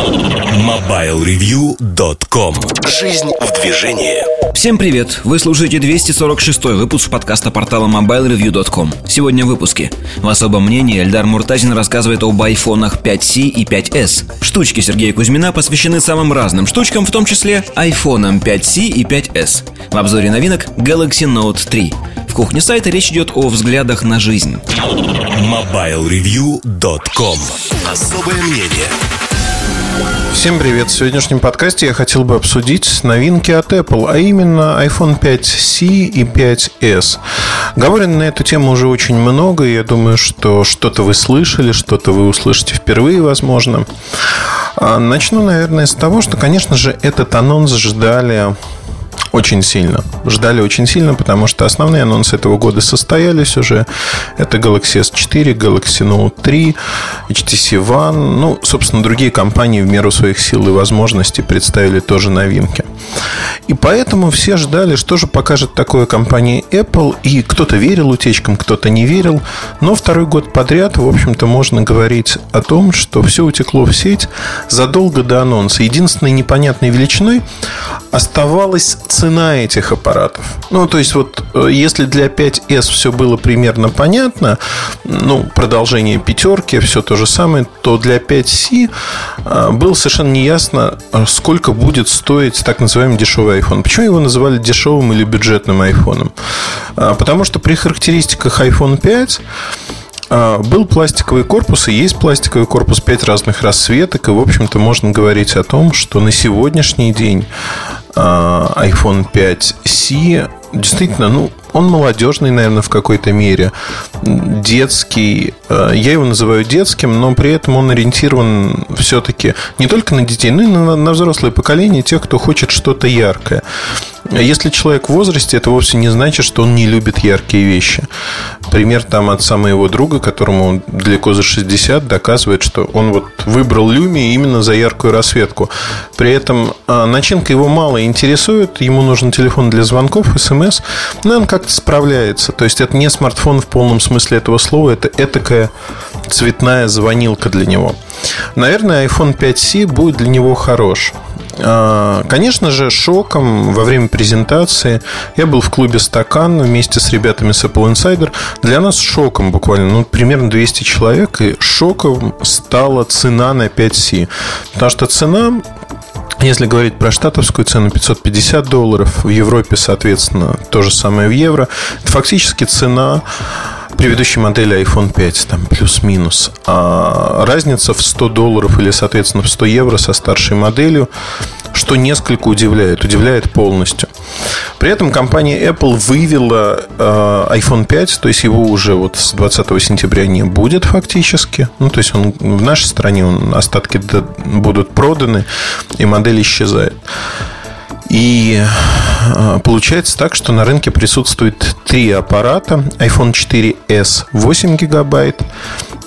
MobileReview.com Жизнь в движении. Всем привет! Вы слушаете 246 выпуск подкаста портала MobileReview.com Сегодня в выпуске. В особом мнении Эльдар Муртазин рассказывает об айфонах 5C и 5S Штучки Сергея Кузьмина посвящены самым разным штучкам, в том числе айфонам 5C и 5S В обзоре новинок Galaxy Note 3 в кухне сайта речь идет о взглядах на жизнь. MobileReview.com Особое мнение Всем привет! В сегодняшнем подкасте я хотел бы обсудить новинки от Apple, а именно iPhone 5C и 5S. Говорено на эту тему уже очень много, и я думаю, что что-то вы слышали, что-то вы услышите впервые, возможно. А, начну, наверное, с того, что, конечно же, этот анонс ждали очень сильно. Ждали очень сильно, потому что основные анонсы этого года состоялись уже. Это Galaxy S4, Galaxy Note 3, HTC One. Ну, собственно, другие компании в меру своих сил и возможностей представили тоже новинки. И поэтому все ждали, что же покажет такое компания Apple. И кто-то верил утечкам, кто-то не верил. Но второй год подряд, в общем-то, можно говорить о том, что все утекло в сеть задолго до анонса. Единственной непонятной величиной оставалась цена этих аппаратов. Ну, то есть, вот э, если для 5S все было примерно понятно, ну, продолжение пятерки, все то же самое, то для 5C э, было совершенно неясно, э, сколько будет стоить так называемый дешевый iPhone. Почему его называли дешевым или бюджетным iPhone? Потому что при характеристиках iPhone 5 был пластиковый корпус и есть пластиковый корпус 5 разных расцветок. И, в общем-то, можно говорить о том, что на сегодняшний день iPhone 5C действительно, ну, он молодежный, наверное, в какой-то мере. Детский. А, я его называю детским, но при этом он ориентирован все-таки не только на детей, но и на, на взрослое поколение, тех, кто хочет что-то яркое. Если человек в возрасте, это вовсе не значит, что он не любит яркие вещи. Пример там от моего друга, которому далеко за 60, доказывает, что он вот выбрал Люми именно за яркую расцветку. При этом а, начинка его мало интересует, ему нужен телефон для звонков, смс, но он как-то справляется. То есть это не смартфон в полном смысле этого слова, это этакая цветная звонилка для него. Наверное, iPhone 5C будет для него хорош. А, конечно же, шоком во время презентации я был в клубе «Стакан» вместе с ребятами с Apple Insider. Для нас шоком буквально, ну, примерно 200 человек, и шоком стала цена на 5C. Потому что цена если говорить про штатовскую цену 550 долларов, в Европе, соответственно, то же самое в евро, это фактически цена предыдущей модели iPhone 5, там плюс-минус. А разница в 100 долларов или, соответственно, в 100 евро со старшей моделью, что несколько удивляет, удивляет полностью. При этом компания Apple вывела э, iPhone 5, то есть его уже вот с 20 сентября не будет фактически. Ну, то есть он в нашей стране он, остатки будут проданы, и модель исчезает. И а, получается так, что на рынке присутствует три аппарата. iPhone 4s 8 гигабайт,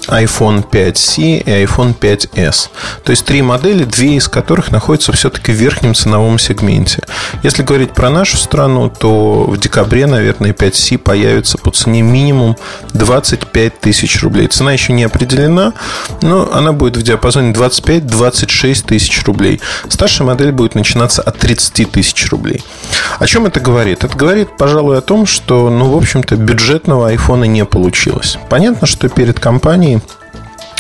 iPhone 5C и iPhone 5s. То есть три модели, две из которых находятся все-таки в верхнем ценовом сегменте. Если говорить про нашу страну, то в декабре, наверное, 5C появится по цене минимум 25 тысяч рублей. Цена еще не определена, но она будет в диапазоне 25-26 тысяч рублей. Старшая модель будет начинаться от 30 тысяч рублей. О чем это говорит? Это говорит, пожалуй, о том, что, ну, в общем-то, бюджетного айфона не получилось. Понятно, что перед компанией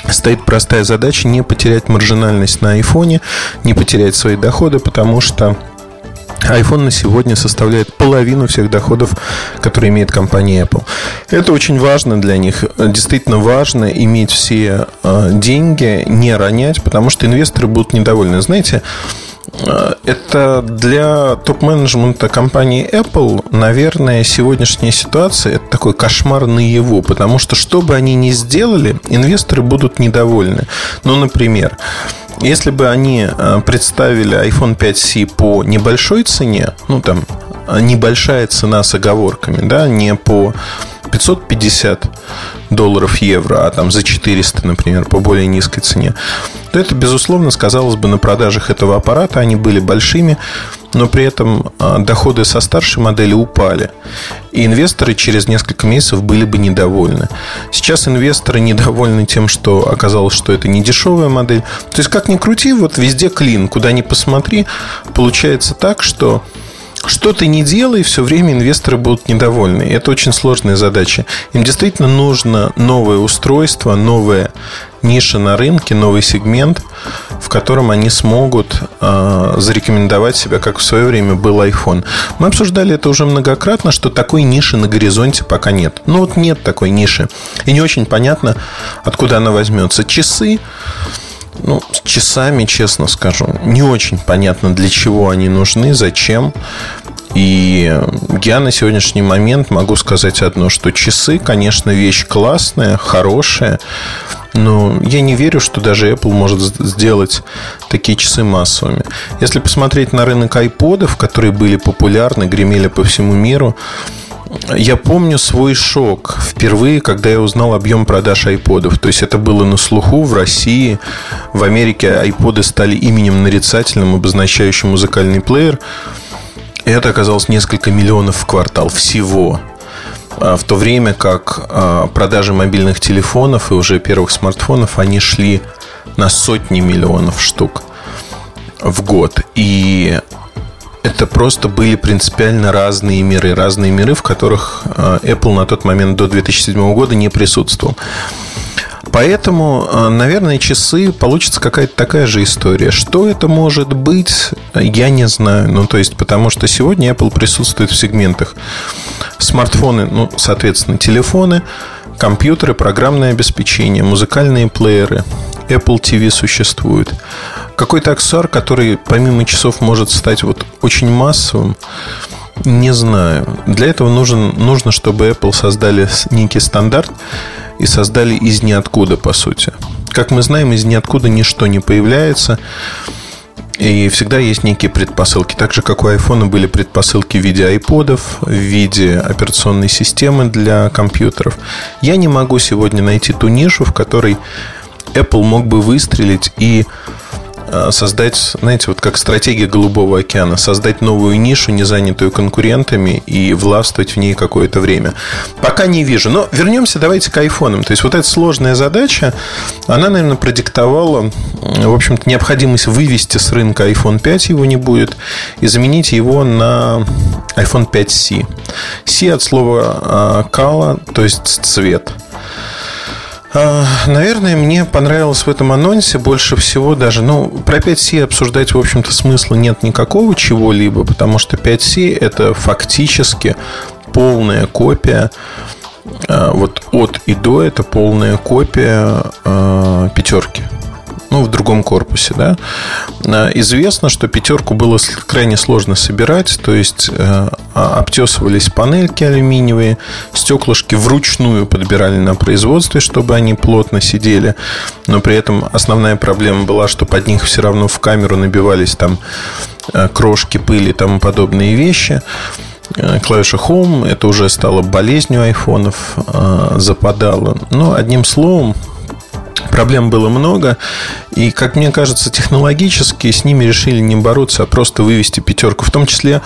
стоит простая задача не потерять маржинальность на айфоне, не потерять свои доходы, потому что iPhone на сегодня составляет половину всех доходов, которые имеет компания Apple. Это очень важно для них. Действительно важно иметь все э, деньги, не ронять, потому что инвесторы будут недовольны. Знаете, это для топ-менеджмента компании Apple, наверное, сегодняшняя ситуация – это такой кошмар наяву, потому что что бы они ни сделали, инвесторы будут недовольны. Ну, например, если бы они э, представили iPhone 5C по небольшой цене, ну, там, небольшая цена с оговорками, да, не по 550 долларов евро, а там за 400, например, по более низкой цене, то это, безусловно, сказалось бы на продажах этого аппарата. Они были большими, но при этом а, доходы со старшей модели упали. И инвесторы через несколько месяцев были бы недовольны. Сейчас инвесторы недовольны тем, что оказалось, что это не дешевая модель. То есть, как ни крути, вот везде клин, куда ни посмотри, получается так, что что ты не делай, все время инвесторы будут недовольны. Это очень сложная задача. Им действительно нужно новое устройство, новая ниша на рынке, новый сегмент, в котором они смогут э, зарекомендовать себя, как в свое время был iPhone. Мы обсуждали это уже многократно, что такой ниши на горизонте пока нет. Ну вот нет такой ниши. И не очень понятно, откуда она возьмется. Часы ну, с часами, честно скажу, не очень понятно, для чего они нужны, зачем. И я на сегодняшний момент могу сказать одно, что часы, конечно, вещь классная, хорошая, но я не верю, что даже Apple может сделать такие часы массовыми. Если посмотреть на рынок айподов, которые были популярны, гремели по всему миру, я помню свой шок впервые, когда я узнал объем продаж айподов. То есть это было на слуху в России. В Америке айподы стали именем нарицательным, обозначающим музыкальный плеер. И это оказалось несколько миллионов в квартал всего. А в то время как а, продажи мобильных телефонов и уже первых смартфонов, они шли на сотни миллионов штук в год. И это просто были принципиально разные миры. Разные миры, в которых э, Apple на тот момент до 2007 года не присутствовал. Поэтому, э, наверное, часы получится какая-то такая же история. Что это может быть, я не знаю. Ну, то есть, потому что сегодня Apple присутствует в сегментах смартфоны, ну, соответственно, телефоны, компьютеры, программное обеспечение, музыкальные плееры, Apple TV существует. Какой-то аксессуар, который помимо часов может стать вот очень массовым, не знаю. Для этого нужен, нужно, чтобы Apple создали некий стандарт и создали из ниоткуда, по сути. Как мы знаем, из ниоткуда ничто не появляется. И всегда есть некие предпосылки. Так же, как у iPhone были предпосылки в виде айподов, в виде операционной системы для компьютеров. Я не могу сегодня найти ту нишу, в которой Apple мог бы выстрелить и создать, знаете, вот как стратегия Голубого океана, создать новую нишу, не занятую конкурентами, и властвовать в ней какое-то время. Пока не вижу. Но вернемся давайте к айфонам. То есть вот эта сложная задача, она, наверное, продиктовала, в общем-то, необходимость вывести с рынка iPhone 5, его не будет, и заменить его на iPhone 5C. C от слова color, э, то есть цвет. А, наверное, мне понравилось в этом анонсе больше всего даже, ну, про 5C обсуждать, в общем-то, смысла нет никакого чего-либо, потому что 5C это фактически полная копия а, вот от и до это полная копия э, пятерки ну, в другом корпусе, да. А, известно, что пятерку было крайне сложно собирать, то есть э, а, обтесывались панельки алюминиевые, стеклышки вручную подбирали на производстве, чтобы они плотно сидели, но при этом основная проблема была, что под них все равно в камеру набивались там э, крошки, пыли и тому подобные вещи э, клавиша Home это уже стало болезнью айфонов, западало. Но одним словом, Проблем было много, и, как мне кажется, технологически с ними решили не бороться, а просто вывести пятерку. В том числе,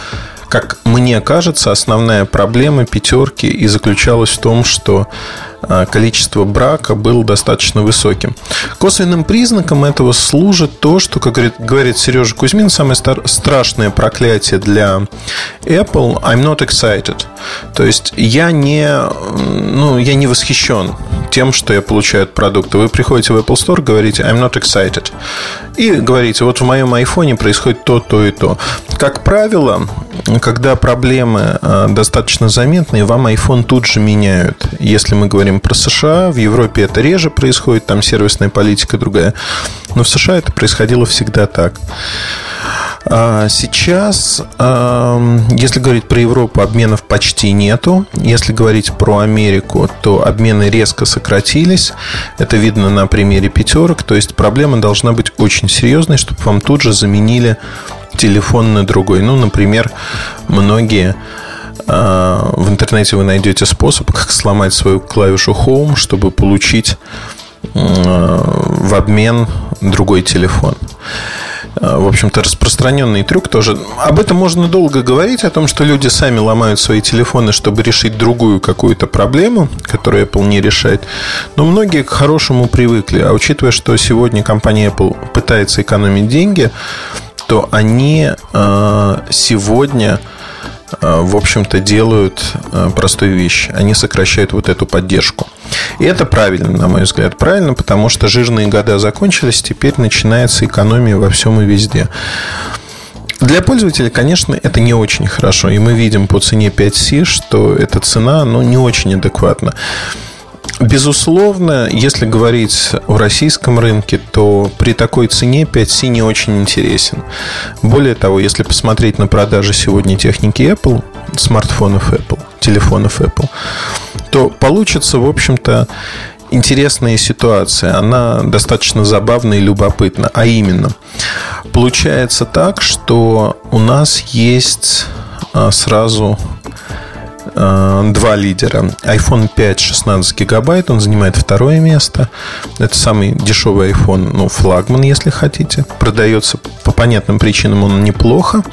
как мне кажется, основная проблема пятерки и заключалась в том, что количество брака было достаточно высоким. Косвенным признаком этого служит то, что, как говорит, говорит Сережа Кузьмин, самое страшное проклятие для Apple I'm not excited. То есть я не, ну, я не восхищен тем, что я получаю от продукта. Вы приходите в Apple Store, говорите I'm not excited. И говорите, вот в моем айфоне происходит то, то и то. Как правило, когда проблемы а, достаточно заметные, вам iPhone тут же меняют. Если мы говорим говорим про США. В Европе это реже происходит, там сервисная политика другая. Но в США это происходило всегда так. А сейчас, если говорить про Европу, обменов почти нету. Если говорить про Америку, то обмены резко сократились. Это видно на примере пятерок. То есть проблема должна быть очень серьезной, чтобы вам тут же заменили телефон на другой. Ну, например, многие в интернете вы найдете способ, как сломать свою клавишу Home, чтобы получить в обмен другой телефон. А, в общем-то, распространенный трюк тоже. Об этом можно долго говорить, о том, что люди сами ломают свои телефоны, чтобы решить другую какую-то проблему, которую Apple не решает. Но многие к хорошему привыкли. А учитывая, что сегодня компания Apple пытается экономить деньги, то они а, сегодня в общем-то, делают э, простую вещь. Они сокращают вот эту поддержку. И это правильно, на мой взгляд. Правильно, потому что жирные года закончились, теперь начинается экономия во всем и везде. Для пользователя, конечно, это не очень хорошо. И мы видим по цене 5C, что эта цена ну, не очень адекватна. Безусловно, если говорить о российском рынке, то при такой цене 5C не очень интересен. Более того, если посмотреть на продажи сегодня техники Apple, смартфонов Apple, телефонов Apple, то получится, в общем-то, интересная ситуация. Она достаточно забавная и любопытна. А именно, получается так, что у нас есть а, сразу два лидера. iPhone 5 16 гигабайт, он занимает второе место. Это самый дешевый iPhone, ну, флагман, если хотите. Продается по понятным причинам он неплохо.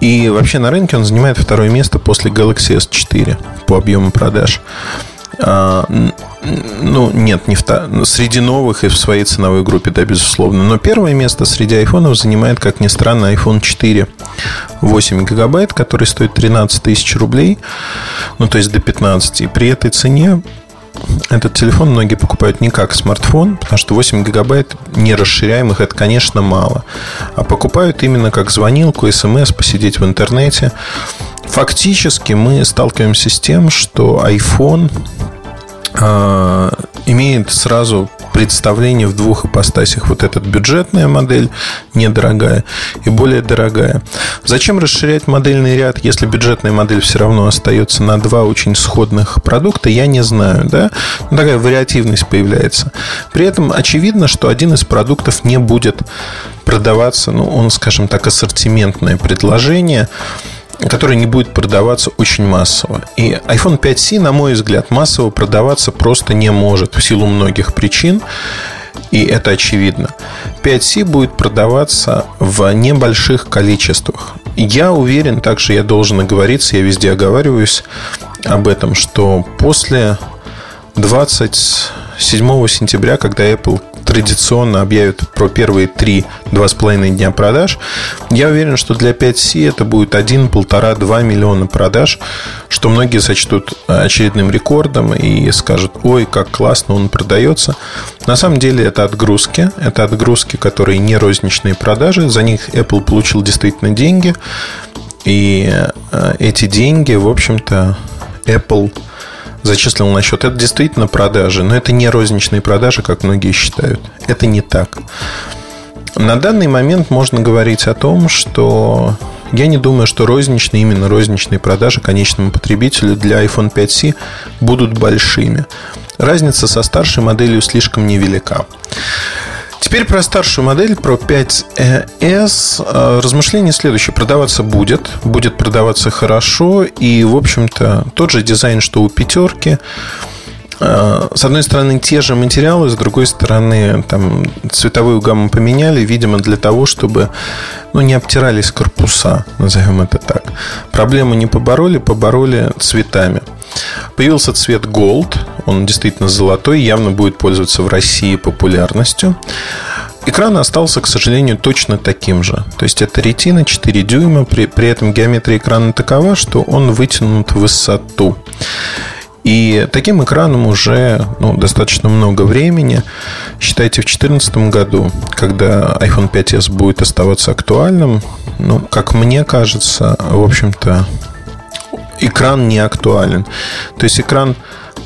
И вообще на рынке он занимает второе место после Galaxy S4 по объему продаж. А, ну, нет, не в та... среди новых и в своей ценовой группе, да, безусловно. Но первое место среди айфонов занимает, как ни странно, iPhone 4 8 гигабайт, который стоит 13 тысяч рублей, ну, то есть до 15. И при этой цене этот телефон многие покупают не как смартфон, потому что 8 гигабайт нерасширяемых это, конечно, мало. А покупают именно как звонилку, смс, посидеть в интернете. Фактически мы сталкиваемся с тем, что iPhone э, имеет сразу представление в двух ипостасях. Вот эта бюджетная модель, недорогая, и более дорогая. Зачем расширять модельный ряд, если бюджетная модель все равно остается на два очень сходных продукта, я не знаю. Да? Ну, такая вариативность появляется. При этом очевидно, что один из продуктов не будет продаваться, ну, он, скажем так, ассортиментное предложение который не будет продаваться очень массово. И iPhone 5C, на мой взгляд, массово продаваться просто не может в силу многих причин. И это очевидно. 5C будет продаваться в небольших количествах. Я уверен, также я должен оговориться, я везде оговариваюсь об этом, что после 27 сентября, когда Apple традиционно объявят про первые три, два с половиной дня продаж, я уверен, что для 5C это будет 1, полтора, 2 миллиона продаж, что многие сочтут очередным рекордом и скажут, ой, как классно он продается. На самом деле это отгрузки, это отгрузки, которые не розничные продажи, за них Apple получил действительно деньги, и э, эти деньги, в общем-то, Apple зачислил на счет. Это действительно продажи, но это не розничные продажи, как многие считают. Это не так. На данный момент можно говорить о том, что я не думаю, что розничные, именно розничные продажи конечному потребителю для iPhone 5C будут большими. Разница со старшей моделью слишком невелика. Теперь про старшую модель, про 5S. Э, размышление следующее. Продаваться будет. Будет продаваться хорошо. И, в общем-то, тот же дизайн, что у пятерки. Э, с одной стороны, те же материалы, с другой стороны, там цветовую гамму поменяли, видимо, для того, чтобы ну, не обтирались корпуса, назовем это так. Проблему не побороли, побороли цветами. Появился цвет Gold, он действительно золотой, явно будет пользоваться в России популярностью. Экран остался, к сожалению, точно таким же. То есть это ретина 4 дюйма, при, при этом геометрия экрана такова, что он вытянут в высоту. И таким экраном уже ну, достаточно много времени. Считайте, в 2014 году, когда iPhone 5s будет оставаться актуальным, ну, как мне кажется, в общем-то, экран не актуален. То есть экран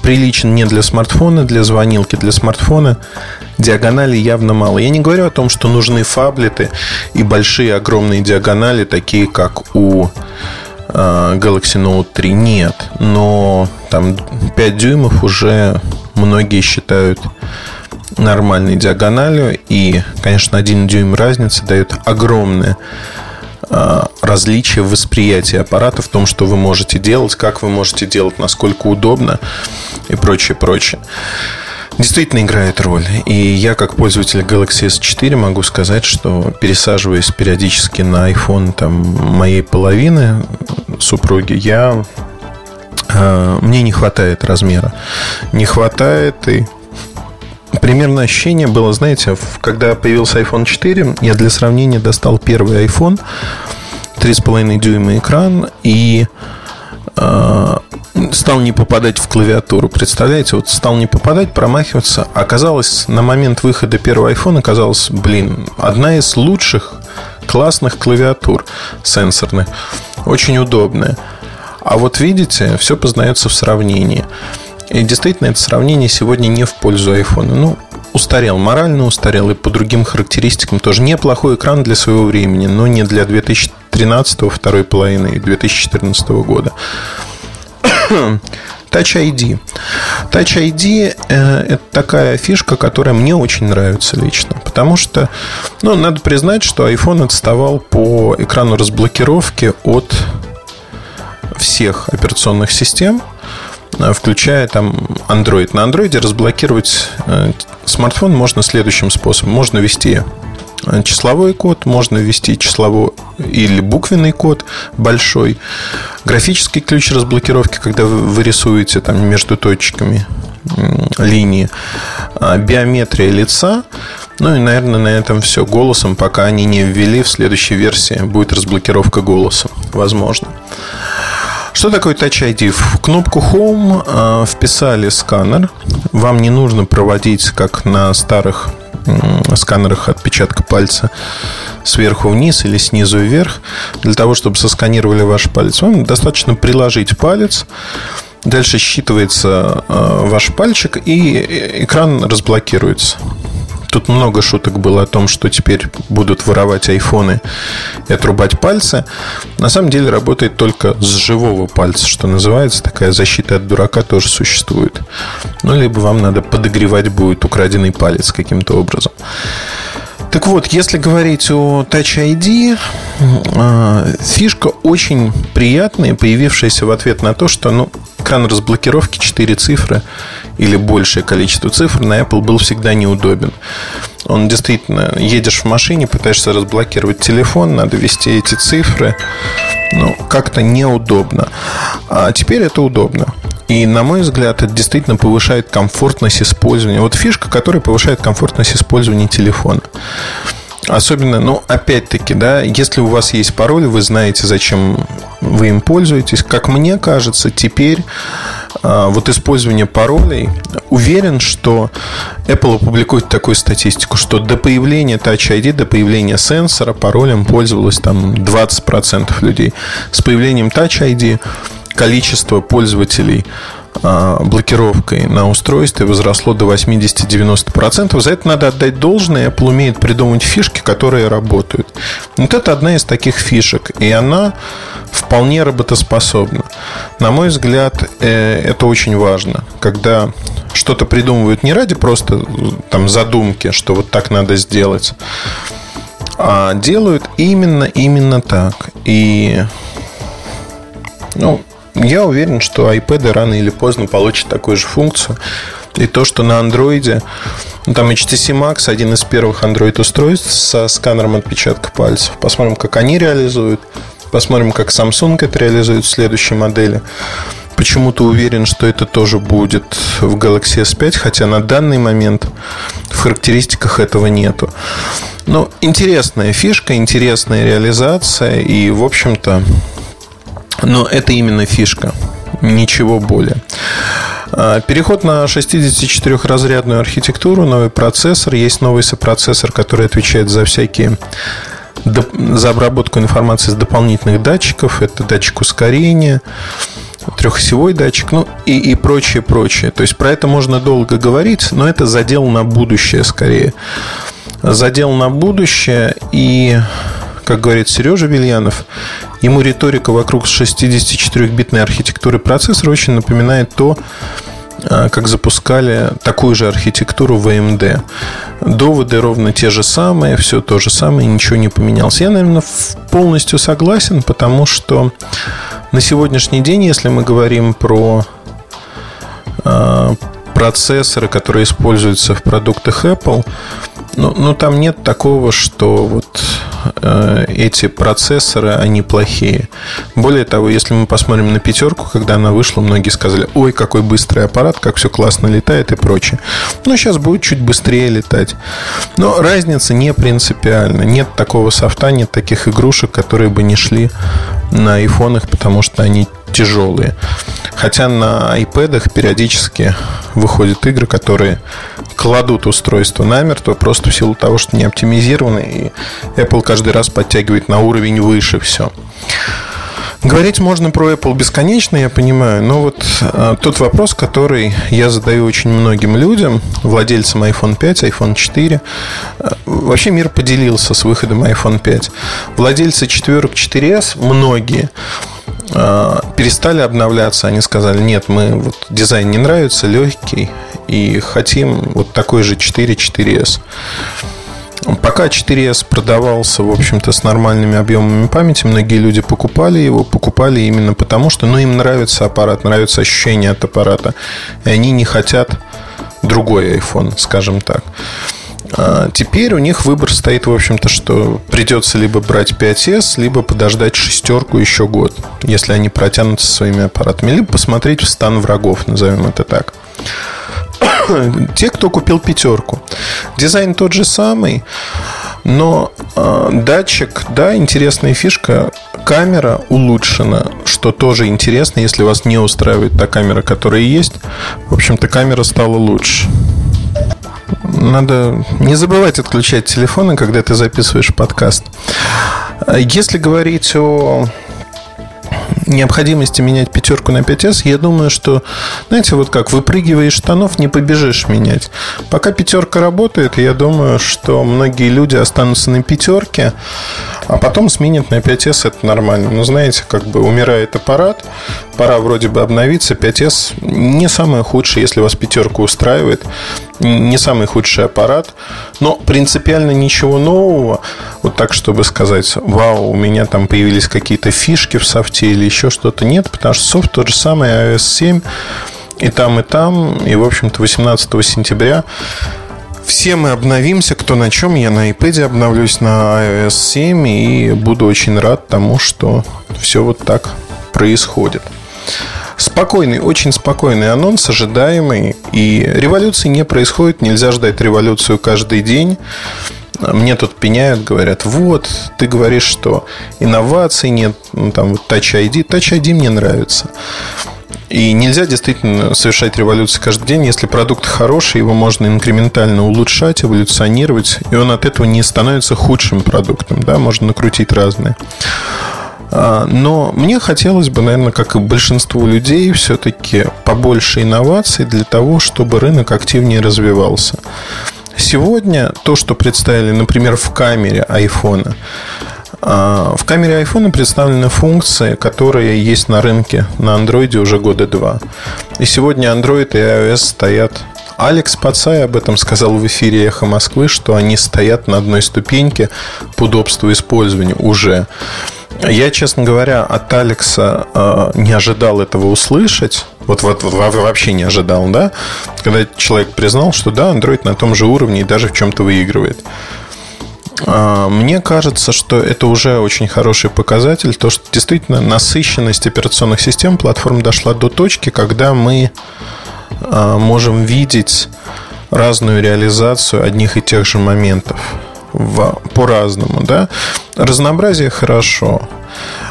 приличен не для смартфона, для звонилки, для смартфона диагонали явно мало. Я не говорю о том, что нужны фаблеты и большие огромные диагонали, такие как у Galaxy Note 3. Нет, но там 5 дюймов уже многие считают нормальной диагональю. И, конечно, один дюйм разницы дает огромное а, различия в восприятии аппарата, в том, что вы можете делать, как вы можете делать, насколько удобно и прочее, прочее. Действительно играет роль. И я, как пользователь Galaxy S4, могу сказать, что пересаживаясь периодически на iPhone там, моей половины супруги, я а, мне не хватает размера. Не хватает и Примерно ощущение было, знаете, когда появился iPhone 4, я для сравнения достал первый iPhone, 3,5 дюйма экран и э, стал не попадать в клавиатуру. Представляете, вот стал не попадать, промахиваться. Оказалось, на момент выхода первого iPhone оказалось, блин, одна из лучших классных клавиатур сенсорных. Очень удобная. А вот видите, все познается в сравнении. И действительно, это сравнение сегодня не в пользу iPhone. Ну, устарел, морально устарел и по другим характеристикам тоже. Неплохой экран для своего времени, но не для 2013 второй половины и 2014 года. Touch ID. Touch ID э, это такая фишка, которая мне очень нравится лично. Потому что, ну, надо признать, что iPhone отставал по экрану разблокировки от всех операционных систем, э, включая там Android. На Android разблокировать э, смартфон можно следующим способом. Можно ввести числовой код, можно ввести числовой или буквенный код большой, графический ключ разблокировки, когда вы рисуете там между точками линии, а, биометрия лица, ну и, наверное, на этом все. Голосом, пока они не ввели, в следующей версии будет разблокировка голосом. Возможно. Что такое Touch ID? В кнопку Home э, вписали сканер. Вам не нужно проводить, как на старых сканерах отпечатка пальца сверху вниз или снизу вверх. Для того, чтобы сосканировали ваш палец, вам достаточно приложить палец. Дальше считывается э, ваш пальчик, и э, экран разблокируется. Тут много шуток было о том, что теперь будут воровать айфоны и отрубать пальцы. На самом деле работает только с живого пальца, что называется. Такая защита от дурака тоже существует. Ну, либо вам надо подогревать будет украденный палец каким-то образом. Так вот, если говорить о Touch ID, а, фишка очень приятная, появившаяся в ответ на то, что ну, экран разблокировки 4 цифры или большее количество цифр на Apple был всегда неудобен. Он действительно, едешь в машине, пытаешься разблокировать телефон, надо ввести эти цифры. Ну, как-то неудобно. А теперь это удобно. И, на мой взгляд, это действительно повышает комфортность использования. Вот фишка, которая повышает комфортность использования телефона. Особенно, ну, опять-таки, да, если у вас есть пароль, вы знаете, зачем вы им пользуетесь. Как мне кажется, теперь а, вот использование паролей, уверен, что Apple опубликует такую статистику, что до появления Touch ID, до появления сенсора паролем пользовалось там 20% людей. С появлением Touch ID количество пользователей блокировкой на устройстве возросло до 80-90%. За это надо отдать должное. Apple умеет придумать фишки, которые работают. Вот это одна из таких фишек. И она вполне работоспособна. На мой взгляд, э, это очень важно. Когда что-то придумывают не ради просто там задумки, что вот так надо сделать, а делают именно, именно так. И ну, я уверен, что iPad рано или поздно получат такую же функцию. И то, что на андроиде ну, там HTC Max один из первых Android устройств со сканером отпечатка пальцев. Посмотрим, как они реализуют. Посмотрим, как Samsung это реализует в следующей модели. Почему-то уверен, что это тоже будет в Galaxy S5, хотя на данный момент в характеристиках этого нету. Но интересная фишка, интересная реализация, и, в общем-то, но это именно фишка, ничего более. А, переход на 64-разрядную архитектуру, новый процессор. Есть новый сопроцессор, который отвечает за всякие за обработку информации с дополнительных датчиков. Это датчик ускорения, трехосевой датчик, ну и, и прочее, прочее. То есть про это можно долго говорить, но это задел на будущее скорее. Задел на будущее и как говорит Сережа Вильянов, ему риторика вокруг 64-битной архитектуры процессора очень напоминает то, а, как запускали такую же архитектуру в AMD. Доводы ровно те же самые, все то же самое, ничего не поменялось. Я, наверное, полностью согласен, потому что на сегодняшний день, если мы говорим про а, процессоры, которые используются в продуктах Apple, ну, ну там нет такого, что вот э, эти процессоры, они плохие. Более того, если мы посмотрим на пятерку, когда она вышла, многие сказали, ой, какой быстрый аппарат, как все классно летает и прочее. Но сейчас будет чуть быстрее летать. Но разница не принципиальна. Нет такого софта, нет таких игрушек, которые бы не шли на айфонах, потому что они тяжелые. Хотя на iPad периодически выходят игры, которые кладут устройство намертво просто в силу того, что не оптимизированы, и Apple каждый раз подтягивает на уровень выше все. Говорить можно про Apple бесконечно, я понимаю, но вот а, тот вопрос, который я задаю очень многим людям, владельцам iPhone 5, iPhone 4, а, вообще мир поделился с выходом iPhone 5. Владельцы четверок 4S, многие, перестали обновляться. Они сказали, нет, мы вот дизайн не нравится, легкий, и хотим вот такой же 4 4S. Пока 4S продавался, в общем-то, с нормальными объемами памяти, многие люди покупали его, покупали именно потому, что ну, им нравится аппарат, нравится ощущение от аппарата, и они не хотят другой iPhone, скажем так. А теперь у них выбор стоит, в общем-то, что придется либо брать 5S, либо подождать шестерку еще год, если они протянутся своими аппаратами, либо посмотреть в стан врагов, назовем это так. Те, кто купил пятерку. Дизайн тот же самый, но э, датчик, да, интересная фишка. Камера улучшена, что тоже интересно, если вас не устраивает та камера, которая есть. В общем-то, камера стала лучше. Надо не забывать отключать телефоны, когда ты записываешь подкаст. Если говорить о необходимости менять пятерку на 5S, я думаю, что, знаете, вот как, выпрыгивая из штанов, не побежишь менять. Пока пятерка работает, я думаю, что многие люди останутся на пятерке, а потом сменят на 5S, это нормально. Но знаете, как бы умирает аппарат, пора вроде бы обновиться. 5S не самое худшее, если вас пятерка устраивает, не самый худший аппарат, но принципиально ничего нового, вот так, чтобы сказать, вау, у меня там появились какие-то фишки в софте или еще что-то, нет, потому что софт тот же самый iOS 7, и там, и там, и, в общем-то, 18 сентября все мы обновимся, кто на чем. Я на iPad обновлюсь на iOS 7 и буду очень рад тому, что все вот так происходит. Спокойный, очень спокойный анонс, ожидаемый. И революции не происходит, нельзя ждать революцию каждый день. Мне тут пеняют, говорят, вот, ты говоришь, что инноваций нет, ну, там вот Touch ID. Touch ID мне нравится. И нельзя действительно совершать революцию каждый день. Если продукт хороший, его можно инкрементально улучшать, эволюционировать, и он от этого не становится худшим продуктом. Да? Можно накрутить разные. А, но мне хотелось бы, наверное, как и большинству людей, все-таки побольше инноваций для того, чтобы рынок активнее развивался. Сегодня то, что представили, например, в камере айфона, а, в камере айфона представлены функции, которые есть на рынке на андроиде уже года два. И сегодня Android и iOS стоят Алекс Пацай об этом сказал в эфире «Эхо Москвы», что они стоят на одной ступеньке по удобству использования уже. Я, честно говоря, от Алекса э, не ожидал этого услышать. Вот, вот, вот вообще не ожидал, да? Когда человек признал, что да, Android на том же уровне и даже в чем-то выигрывает. Э, мне кажется, что это уже очень хороший показатель, то, что действительно насыщенность операционных систем платформ дошла до точки, когда мы э, можем видеть разную реализацию одних и тех же моментов в, по-разному, да. Разнообразие хорошо.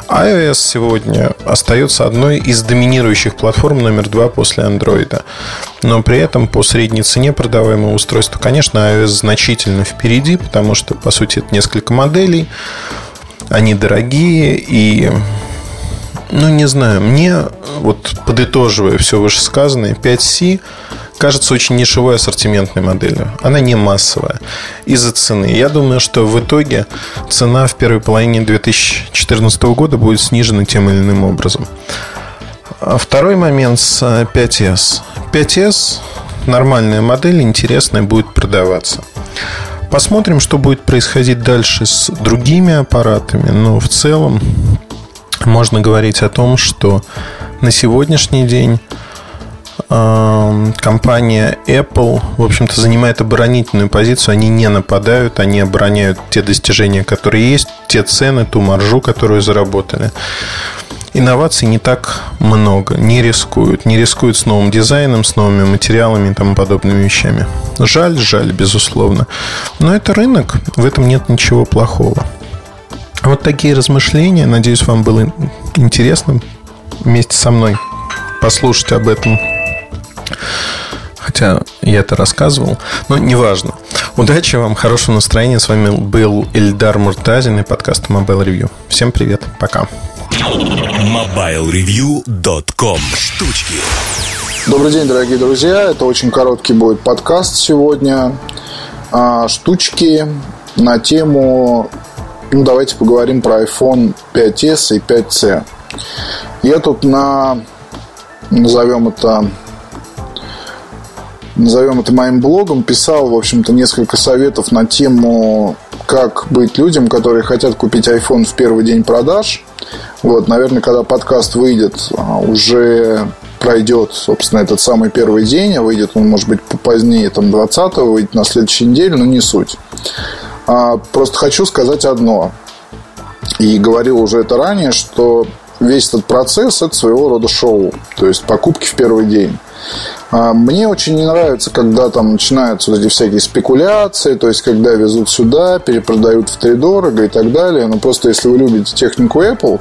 iOS сегодня остается одной из доминирующих платформ номер два после Android. Но при этом по средней цене продаваемого устройства, конечно, iOS значительно впереди, потому что, по сути, это несколько моделей. Они дорогие и ну, не знаю, мне, вот подытоживая все вышесказанное, 5C кажется очень нишевой ассортиментной моделью. Она не массовая из-за цены. Я думаю, что в итоге цена в первой половине 2014 года будет снижена тем или иным образом. А второй момент с 5S. 5S нормальная модель, интересная, будет продаваться. Посмотрим, что будет происходить дальше с другими аппаратами. Но в целом можно говорить о том, что на сегодняшний день э, компания Apple, в общем-то, занимает оборонительную позицию. Они не нападают, они обороняют те достижения, которые есть, те цены, ту маржу, которую заработали инноваций не так много, не рискуют. Не рискуют с новым дизайном, с новыми материалами и тому подобными вещами. Жаль, жаль, безусловно. Но это рынок, в этом нет ничего плохого. Вот такие размышления. Надеюсь, вам было интересно вместе со мной послушать об этом. Хотя я это рассказывал, но неважно. Удачи вам, хорошего настроения. С вами был Эльдар Муртазин и подкаст Mobile Review. Всем привет, пока. MobileReview.com Штучки Добрый день, дорогие друзья. Это очень короткий будет подкаст сегодня. А, штучки на тему... Ну, давайте поговорим про iPhone 5s и 5c. Я тут на... Назовем это назовем это моим блогом, писал, в общем-то, несколько советов на тему, как быть людям, которые хотят купить iPhone в первый день продаж. Вот, наверное, когда подкаст выйдет, а, уже пройдет, собственно, этот самый первый день, а выйдет он, может быть, позднее, там, 20-го, выйдет на следующей неделе, но не суть. А, просто хочу сказать одно. И говорил уже это ранее, что весь этот процесс – это своего рода шоу. То есть покупки в первый день. А, мне очень не нравится, когда там начинаются эти всякие спекуляции, то есть когда везут сюда, перепродают в три дорого и так далее. Но просто если вы любите технику Apple,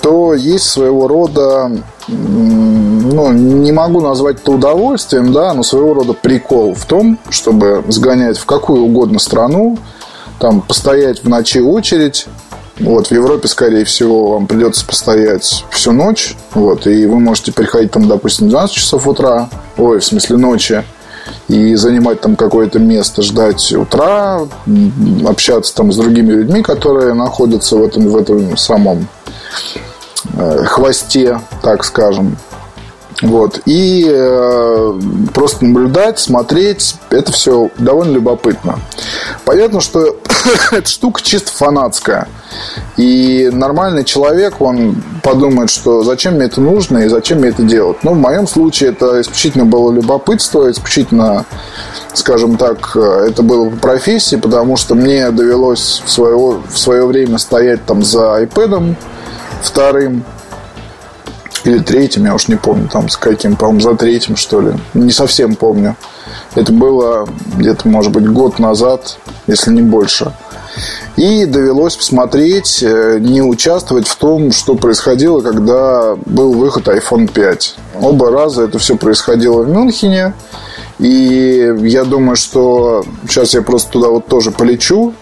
то есть своего рода, ну, не могу назвать это удовольствием, да, но своего рода прикол в том, чтобы сгонять в какую угодно страну, там, постоять в ночи очередь, вот, в Европе, скорее всего, вам придется постоять всю ночь. Вот, и вы можете приходить там, допустим, 12 часов утра, ой, в смысле ночи, и занимать там какое-то место, ждать утра, общаться там с другими людьми, которые находятся в этом, в этом самом э, хвосте, так скажем. Вот. И э, просто наблюдать, смотреть, это все довольно любопытно. Понятно, что эта штука чисто фанатская. И нормальный человек, он подумает, что зачем мне это нужно и зачем мне это делать. Но в моем случае это исключительно было любопытство, исключительно, скажем так, это было по профессии, потому что мне довелось в свое, в свое время стоять там за iPad вторым, или третьим, я уж не помню, там с каким, по-моему, за третьим, что ли. Не совсем помню. Это было где-то, может быть, год назад, если не больше. И довелось посмотреть, э, не участвовать в том, что происходило, когда был выход iPhone 5. Оба раза это все происходило в Мюнхене. И я думаю, что сейчас я просто туда вот тоже полечу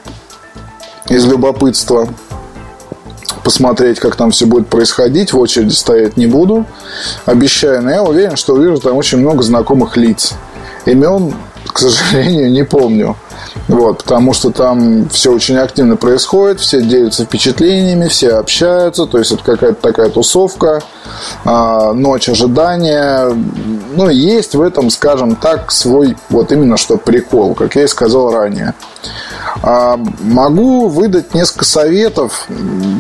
из любопытства посмотреть, как там все будет происходить. В очереди стоять не буду, обещаю. Но я уверен, что увижу там очень много знакомых лиц. Имен, к сожалению, не помню. Вот, потому что там все очень активно происходит, все делятся впечатлениями, все общаются, то есть это какая-то такая тусовка, э, ночь ожидания. Ну, есть в этом, скажем так, свой вот именно что прикол, как я и сказал ранее. Э, могу выдать несколько советов.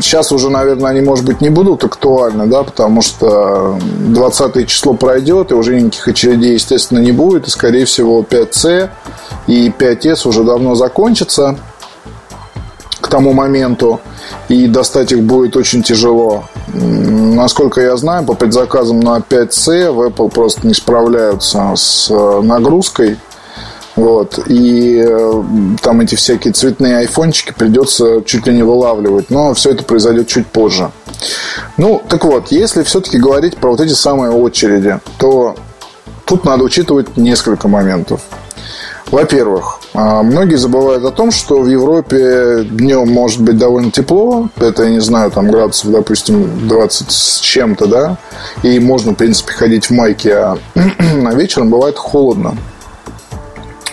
Сейчас уже, наверное, они, может быть, не будут актуальны, да, потому что 20 число пройдет, и уже никаких очередей, естественно, не будет, и, скорее всего, 5C и 5S уже давно закончится к тому моменту, и достать их будет очень тяжело. Насколько я знаю, по предзаказам на 5C в Apple просто не справляются с э, нагрузкой. Вот. И э, там эти всякие цветные айфончики придется чуть ли не вылавливать. Но все это произойдет чуть позже. Ну, так вот, если все-таки говорить про вот эти самые очереди, то тут надо учитывать несколько моментов. Во-первых, а, многие забывают о том, что в Европе днем может быть довольно тепло. Это, я не знаю, там градусов, допустим, 20 с чем-то, да. И можно, в принципе, ходить в майке, а вечером бывает холодно.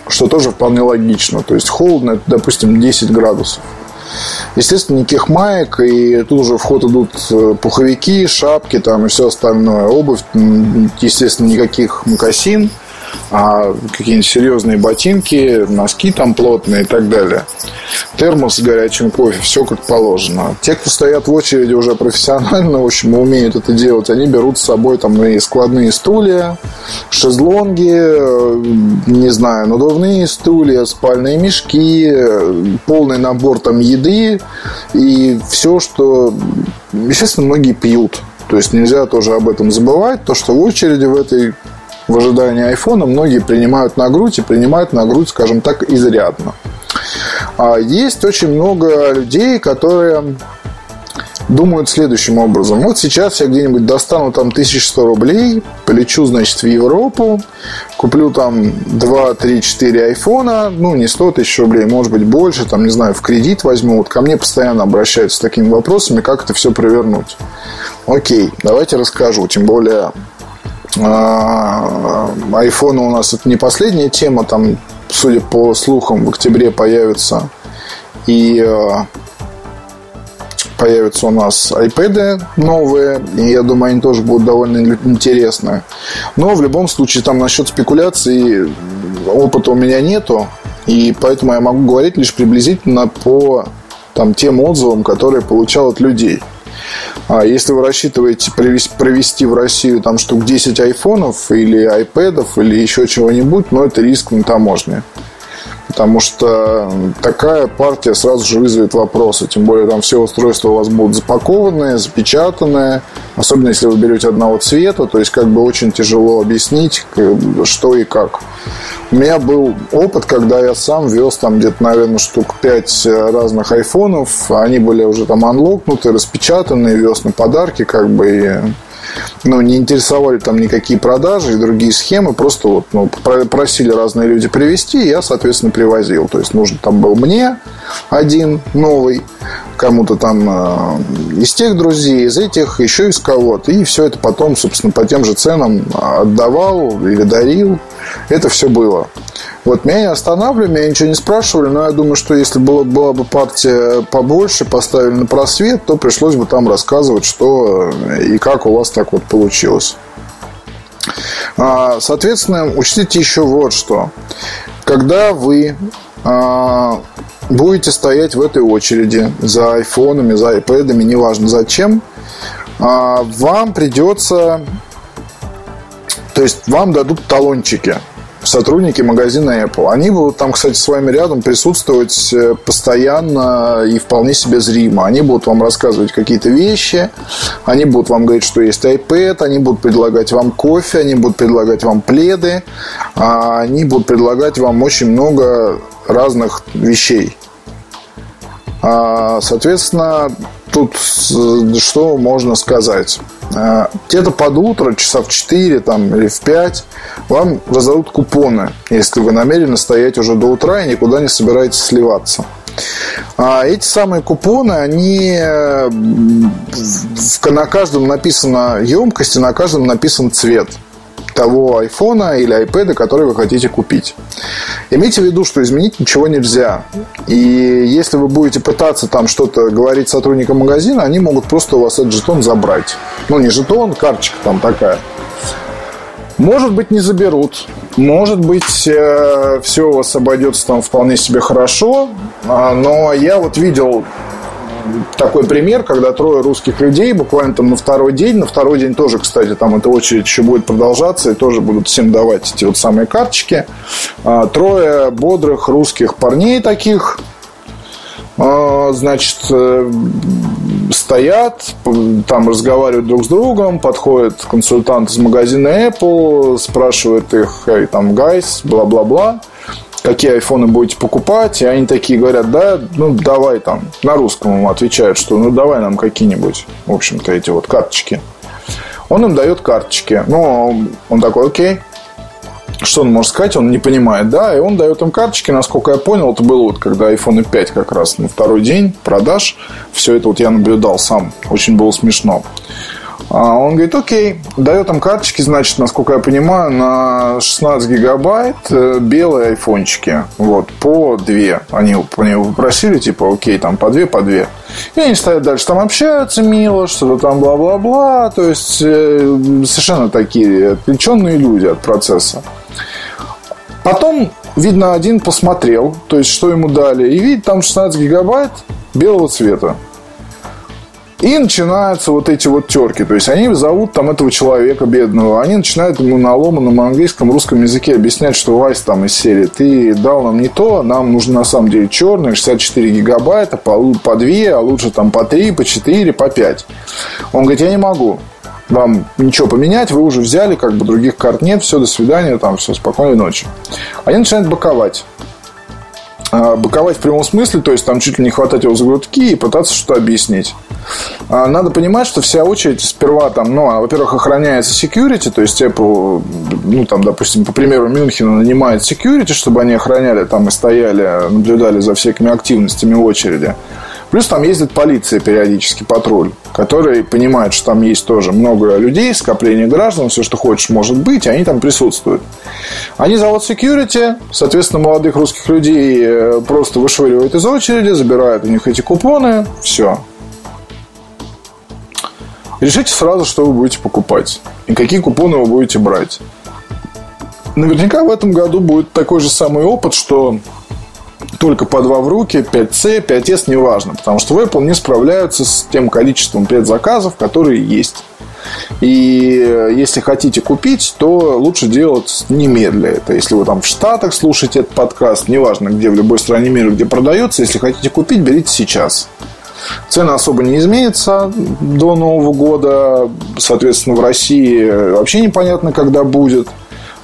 Что тоже вполне логично. То есть холодно, это, допустим, 10 градусов. Естественно, никаких маек, и тут уже в ход идут э, пуховики, шапки там и все остальное. Обувь, естественно, никаких мокасин – а какие-нибудь серьезные ботинки, носки там плотные и так далее. Термос с горячим кофе, все как положено. Те, кто стоят в очереди уже профессионально, в общем, умеют это делать, они берут с собой там и складные стулья, шезлонги, э, не знаю, надувные стулья, спальные мешки, полный набор там еды и все, что, естественно, многие пьют. То есть нельзя тоже об этом забывать, то, что в очереди в этой в ожидании айфона многие принимают на грудь и принимают на грудь, скажем так, изрядно. А есть очень много людей, которые думают следующим образом. Вот сейчас я где-нибудь достану там 1100 рублей, полечу, значит, в Европу, куплю там 2, 3, 4 айфона, ну, не 100 тысяч рублей, может быть, больше, там, не знаю, в кредит возьму. Вот ко мне постоянно обращаются с такими вопросами, как это все провернуть. Окей, давайте расскажу. Тем более iPhone у нас это не последняя тема, там, судя по слухам, в октябре появится и а, появятся у нас iPad новые, и я думаю, они тоже будут довольно интересны. Но в любом случае, там насчет спекуляций опыта у меня нету, и поэтому я могу говорить лишь приблизительно по там, тем отзывам, которые получал от людей – а если вы рассчитываете провести в Россию там штук 10 айфонов или айпэдов или еще чего-нибудь, но это риск на таможне. Потому что такая партия сразу же вызовет вопросы. Тем более там все устройства у вас будут запакованные, запечатанные. Особенно если вы берете одного цвета. То есть как бы очень тяжело объяснить, что и как. У меня был опыт, когда я сам вез там где-то, наверное, штук 5 разных айфонов. Они были уже там анлокнуты, распечатанные, вез на подарки, как бы, и ну, не интересовали там никакие продажи и другие схемы, просто вот, ну, просили разные люди привезти, и я, соответственно, привозил. То есть, нужно там был мне один новый, кому-то там э, из тех друзей, из этих, еще из кого-то. И все это потом, собственно, по тем же ценам отдавал или дарил. Это все было. Вот меня не останавливали, меня ничего не спрашивали, но я думаю, что если было, была бы партия побольше, поставили на просвет, то пришлось бы там рассказывать, что и как у вас так вот получилось. А, соответственно, учтите еще вот что. Когда вы а, будете стоять в этой очереди за айфонами, за айпэдами, неважно зачем, а, вам придется, то есть вам дадут талончики сотрудники магазина Apple. Они будут там, кстати, с вами рядом присутствовать э, постоянно и вполне себе зримо. Они будут вам рассказывать какие-то вещи, они будут вам говорить, что есть iPad, они будут предлагать вам кофе, они будут предлагать вам пледы, а они будут предлагать вам очень много разных вещей. А, соответственно, тут что можно сказать? А, где-то под утро, часа в 4 там, или в 5, вам раздадут купоны, если вы намерены стоять уже до утра и никуда не собираетесь сливаться. А эти самые купоны, они на каждом написана емкость и на каждом написан цвет того айфона или айпэда, который вы хотите купить. Имейте в виду, что изменить ничего нельзя. И если вы будете пытаться там что-то говорить сотрудникам магазина, они могут просто у вас этот жетон забрать. Ну, не жетон, карточка там такая. Может быть, не заберут. Может быть, э, все у вас обойдется там вполне себе хорошо. А, но я вот видел такой пример, когда трое русских людей буквально там на второй день, на второй день тоже, кстати, там эта очередь еще будет продолжаться, и тоже будут всем давать эти вот самые карточки. А, трое бодрых русских парней таких, а, значит, э, стоят, там разговаривают друг с другом, подходит консультант из магазина Apple, спрашивает их, там, гайс, бла-бла-бла какие айфоны будете покупать, и они такие говорят, да, ну давай там, на русском ему отвечают, что ну давай нам какие-нибудь, в общем-то, эти вот карточки. Он им дает карточки. Ну, он такой, окей, что он может сказать, он не понимает, да, и он дает им карточки, насколько я понял, это было вот когда iPhone 5 как раз на второй день продаж, все это вот я наблюдал сам, очень было смешно. А он говорит, окей, дает там карточки, значит, насколько я понимаю, на 16 гигабайт э, белые айфончики. Вот, по две. Они, они попросили, типа, окей, там по две, по две. И они стоят дальше, там общаются мило, что-то там бла-бла-бла. То есть, э, совершенно такие отвлеченные люди от процесса. Потом, видно, один посмотрел, то есть, что ему дали, и видит там 16 гигабайт белого цвета. И начинаются вот эти вот терки. То есть они зовут там этого человека бедного. Они начинают ему на ломаном английском, русском языке объяснять, что Вайс там из серии ты дал нам не то, нам нужно на самом деле черный, 64 гигабайта, по, по 2, а лучше там по 3, по 4, по 5. Он говорит, я не могу вам ничего поменять, вы уже взяли, как бы других карт нет, все, до свидания, там, все, спокойной ночи. Они начинают боковать. А, боковать в прямом смысле, то есть там чуть ли не хватать его за грудки и пытаться что-то объяснить. А, надо понимать, что вся очередь сперва там, ну, а, во-первых, охраняется security, то есть Apple, ну, там, допустим, по примеру Мюнхена нанимает security, чтобы они охраняли там и стояли, наблюдали за всякими активностями очереди. Плюс там ездит полиция периодически, патруль, который понимает, что там есть тоже много людей, скопление граждан, все, что хочешь, может быть, и они там присутствуют. Они зовут security, соответственно, молодых русских людей э, просто вышвыривают из очереди, забирают у них эти купоны, все. Решите сразу, что вы будете покупать и какие купоны вы будете брать. Наверняка в этом году будет такой же самый опыт, что только по два в руки, 5C, 5S, неважно. Потому что в Apple не справляются с тем количеством предзаказов, которые есть. И э, если хотите купить, то лучше делать немедля. Это если вы там в Штатах слушаете этот подкаст, неважно где, в любой стране мира, где продается, если хотите купить, берите сейчас. Цены особо не изменятся до Нового года. Соответственно, в России вообще непонятно, когда будет.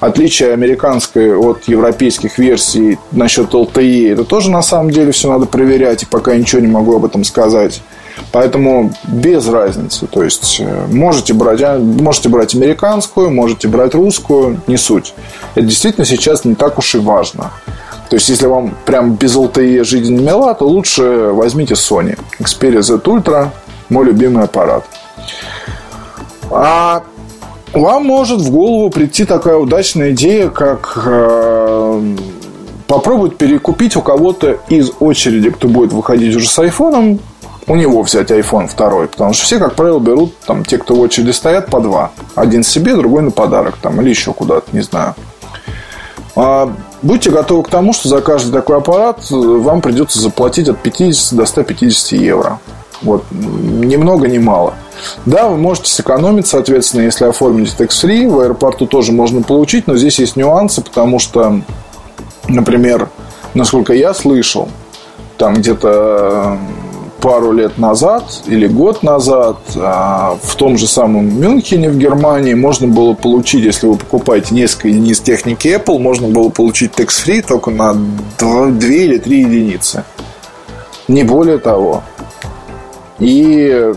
Отличие американской от европейских версий насчет LTE, это тоже на самом деле все надо проверять, и пока ничего не могу об этом сказать. Поэтому без разницы. То есть э, можете брать, а, можете брать американскую, можете брать русскую, не суть. Это действительно сейчас не так уж и важно. То есть, если вам прям без LTE жизнь не мила, то лучше возьмите Sony. Xperia Z Ultra – мой любимый аппарат. А вам может в голову прийти такая удачная идея, как э, попробовать перекупить у кого-то из очереди, кто будет выходить уже с айфоном, у него взять iPhone второй. Потому что все, как правило, берут, там, те, кто в очереди стоят, по два. Один себе, другой на подарок, там, или еще куда-то, не знаю. А, будьте готовы к тому, что за каждый такой аппарат вам придется заплатить от 50 до 150 евро. Вот, ни много, ни мало. Да, вы можете сэкономить, соответственно, если оформите tax free. В аэропорту тоже можно получить, но здесь есть нюансы, потому что, например, насколько я слышал, там где-то пару лет назад или год назад а, в том же самом Мюнхене в Германии можно было получить, если вы покупаете несколько единиц техники Apple, можно было получить tax-free только на 2, 2 или 3 единицы. Не более того. И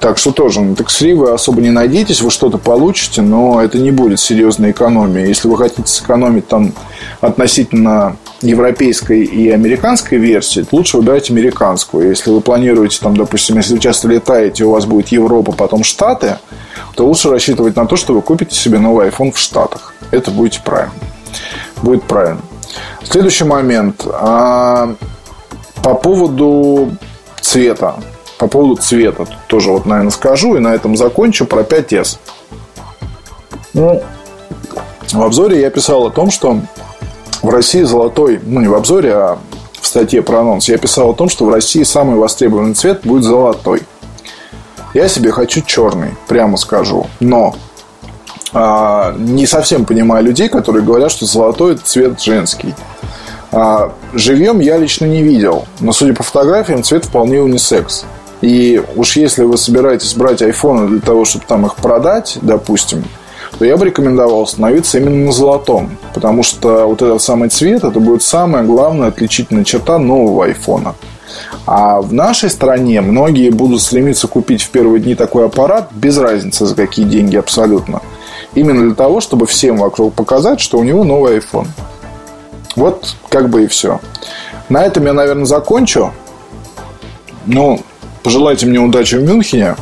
так что тоже на tax-free вы особо не надеетесь, вы что-то получите, но это не будет серьезной экономией. Если вы хотите сэкономить там относительно европейской и американской версии, лучше выбирать американскую. Если вы планируете, там, допустим, если вы часто летаете, у вас будет Европа, потом Штаты, то лучше рассчитывать на то, что вы купите себе новый iPhone в Штатах. Это будет правильно. Будет правильно. Следующий момент. А, по поводу цвета. По поводу цвета тоже вот, наверное, скажу и на этом закончу про 5S. Ну, в обзоре я писал о том, что в России золотой, ну не в обзоре, а в статье про анонс, я писал о том, что в России самый востребованный цвет будет золотой. Я себе хочу черный, прямо скажу. Но а, не совсем понимаю людей, которые говорят, что золотой цвет женский. А, живьем я лично не видел, но судя по фотографиям, цвет вполне унисекс. И уж если вы собираетесь брать айфоны для того, чтобы там их продать, допустим, то я бы рекомендовал остановиться именно на золотом. Потому что вот этот самый цвет, это будет самая главная отличительная черта нового айфона. А в нашей стране многие будут стремиться купить в первые дни такой аппарат, без разницы за какие деньги абсолютно. Именно для того, чтобы всем вокруг показать, что у него новый iPhone. Вот как бы и все. На этом я, наверное, закончу. Ну, пожелайте мне удачи в Мюнхене.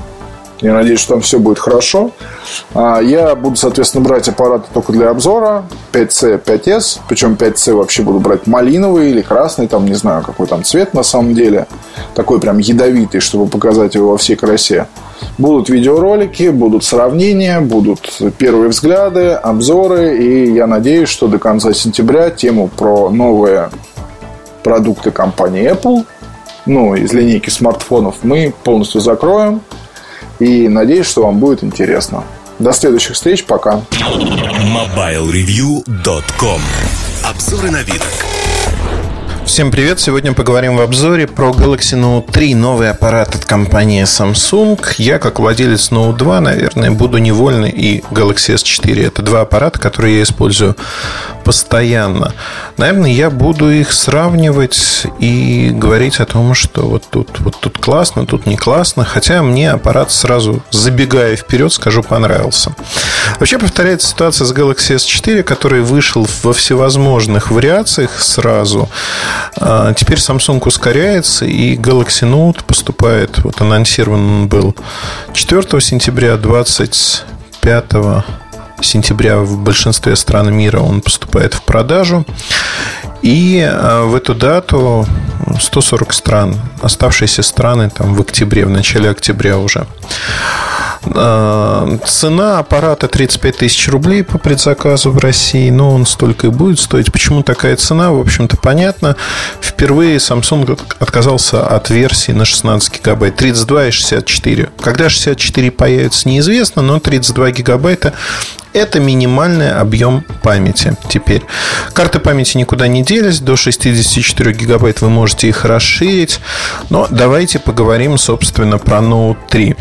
Я надеюсь, что там все будет хорошо. А, я буду, соответственно, брать аппараты только для обзора. 5C, 5S. Причем 5C вообще буду брать малиновый или красный. Там не знаю, какой там цвет на самом деле. Такой прям ядовитый, чтобы показать его во всей красе. Будут видеоролики, будут сравнения, будут первые взгляды, обзоры. И я надеюсь, что до конца сентября тему про новые продукты компании Apple, ну, из линейки смартфонов, мы полностью закроем. И надеюсь, что вам будет интересно. До следующих встреч. Пока. MobileReview.com Обзоры на вид. Всем привет! Сегодня поговорим в обзоре про Galaxy Note 3, новый аппарат от компании Samsung. Я, как владелец Note 2, наверное, буду невольный и Galaxy S4. Это два аппарата, которые я использую постоянно. Наверное, я буду их сравнивать и говорить о том, что вот тут, вот тут классно, тут не классно. Хотя мне аппарат сразу, забегая вперед, скажу, понравился. Вообще повторяется ситуация с Galaxy S4, который вышел во всевозможных вариациях сразу. А, теперь Samsung ускоряется, и Galaxy Note поступает, вот анонсирован он был 4 сентября, 25 сентября в большинстве стран мира он поступает в продажу. И а, в эту дату 140 стран, оставшиеся страны там в октябре, в начале октября уже. А, цена аппарата 35 тысяч рублей по предзаказу в России, но он столько и будет стоить. Почему такая цена, в общем-то, понятно. Впервые Samsung отказался от версии на 16 гигабайт, 32 и 64. Когда 64 появится, неизвестно, но 32 гигабайта это минимальный объем памяти теперь. Карты памяти никуда не делись. До 64 гигабайт вы можете их расширить. Но давайте поговорим, собственно, про Note 3.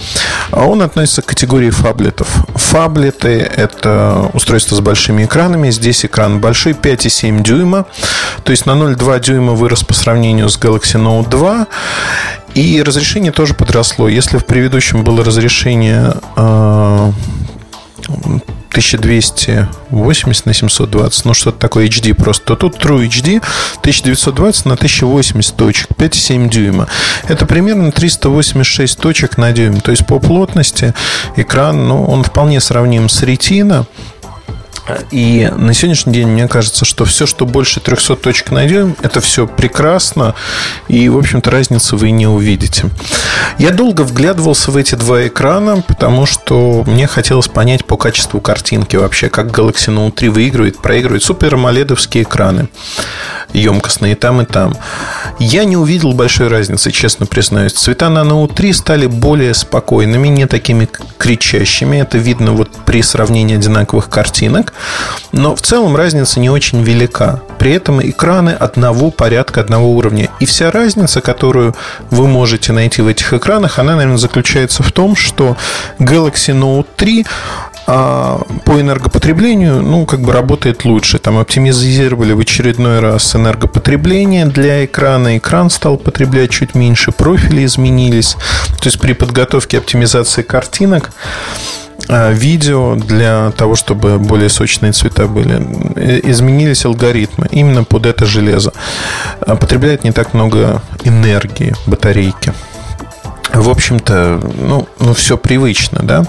Он относится к категории фаблетов. Фаблеты – это устройство с большими экранами. Здесь экран большой, 5,7 дюйма. То есть на 0,2 дюйма вырос по сравнению с Galaxy Note 2. И разрешение тоже подросло. Если в предыдущем было разрешение э, 1280 на 720, ну что-то такое HD просто, то тут True HD 1920 на 1080 точек, 5,7 дюйма. Это примерно 386 точек на дюйм. То есть по плотности экран, ну, он вполне сравним с Retina, и на сегодняшний день мне кажется, что все, что больше 300 точек найдем, это все прекрасно. И, в общем-то, разницы вы не увидите. Я долго вглядывался в эти два экрана, потому что мне хотелось понять по качеству картинки вообще, как Galaxy Note 3 выигрывает, проигрывает супер амоледовские экраны емкостные там, и там. Я не увидел большой разницы, честно признаюсь. Цвета на Note 3 стали более спокойными, не такими кричащими. Это видно вот при сравнении одинаковых картинок. Но в целом разница не очень велика. При этом экраны одного порядка, одного уровня. И вся разница, которую вы можете найти в этих экранах, она, наверное, заключается в том, что Galaxy Note 3 а по энергопотреблению, ну, как бы работает лучше. Там оптимизировали в очередной раз энергопотребление для экрана. Экран стал потреблять чуть меньше, профили изменились. То есть при подготовке оптимизации картинок а, видео для того, чтобы более сочные цвета были. Э, изменились алгоритмы именно под это железо. А, потребляет не так много энергии батарейки в общем-то, ну, ну, все привычно, да.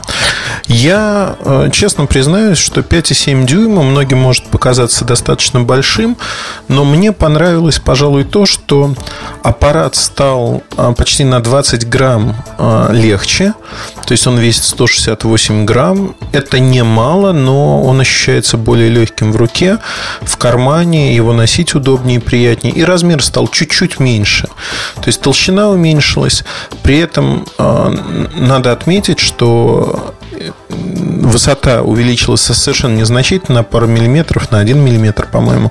Я э, честно признаюсь, что 5,7 дюйма многим может показаться достаточно большим, но мне понравилось, пожалуй, то, что аппарат стал э, почти на 20 грамм э, легче, то есть он весит 168 грамм. Это немало, но он ощущается более легким в руке, в кармане, его носить удобнее и приятнее, и размер стал чуть-чуть меньше, то есть толщина уменьшилась, при этом э, надо отметить, что высота увеличилась совершенно незначительно, на пару миллиметров, на один миллиметр, по-моему.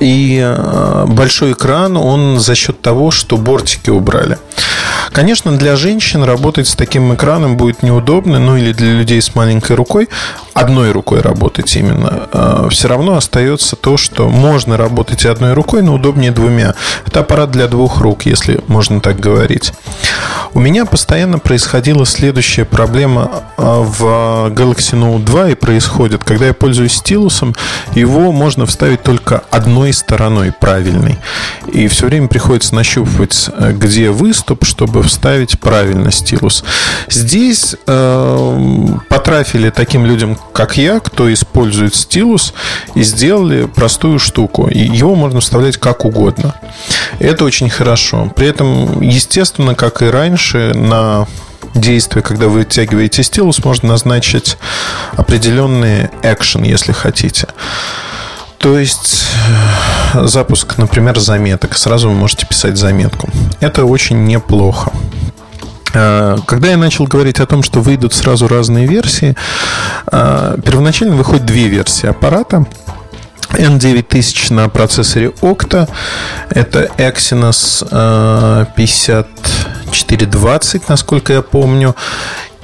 И э, большой экран, он за счет того, что бортики убрали. Конечно, для женщин работать с таким экраном будет неудобно, ну или для людей с маленькой рукой, одной рукой работать именно. Э, Все равно остается то, что можно работать одной рукой, но удобнее двумя. Это аппарат для двух рук, если можно так говорить. У меня постоянно происходила следующая проблема а, в Galaxy Note 2 и происходит. Когда я пользуюсь стилусом, его можно вставить только одной стороной правильной. И все время приходится нащупывать, э, где выступ, чтобы вставить правильно стилус. Здесь э, потрафили таким людям, как я, кто использует стилус, и сделали простую штуку. И его можно вставлять как угодно. Это очень хорошо. При этом, естественно, как и раньше, на действие, когда вы вытягиваете стилус, можно назначить определенный экшен, если хотите. То есть э, запуск, например, заметок. Сразу вы можете писать заметку. Это очень неплохо. Э, когда я начал говорить о том, что выйдут сразу разные версии, э, первоначально выходят две версии аппарата. N9000 на процессоре Octa. Это Exynos 5420, насколько я помню.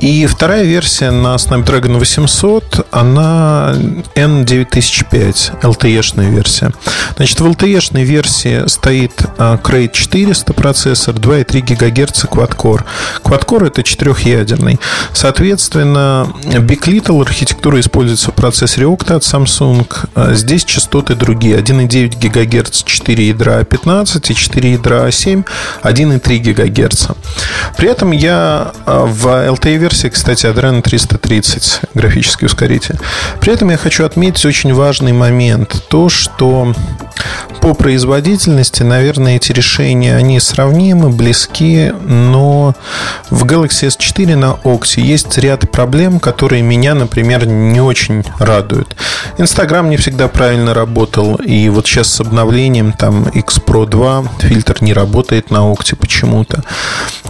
И вторая версия на Snapdragon 800, она N9005, LTE-шная версия. Значит, в LTE-шной версии стоит а, Crate 400 процессор, 2,3 ГГц Quad-Core. Quad-Core это четырехъядерный. Соответственно, Big Little архитектура используется в процессоре Octa от Samsung. А, здесь частоты другие. 1,9 ГГц 4 ядра 15 и 4 ядра 7, 1,3 ГГц. При этом я а, в LTE версии, кстати, Adreno 330 графический ускоритель. При этом я хочу отметить очень важный момент. То, что по производительности, наверное, эти решения, они сравнимы, близки, но в Galaxy S4 на Oxy есть ряд проблем, которые меня, например, не очень радуют. Инстаграм не всегда правильно работал, и вот сейчас с обновлением там X Pro 2 фильтр не работает на Oxy почему-то.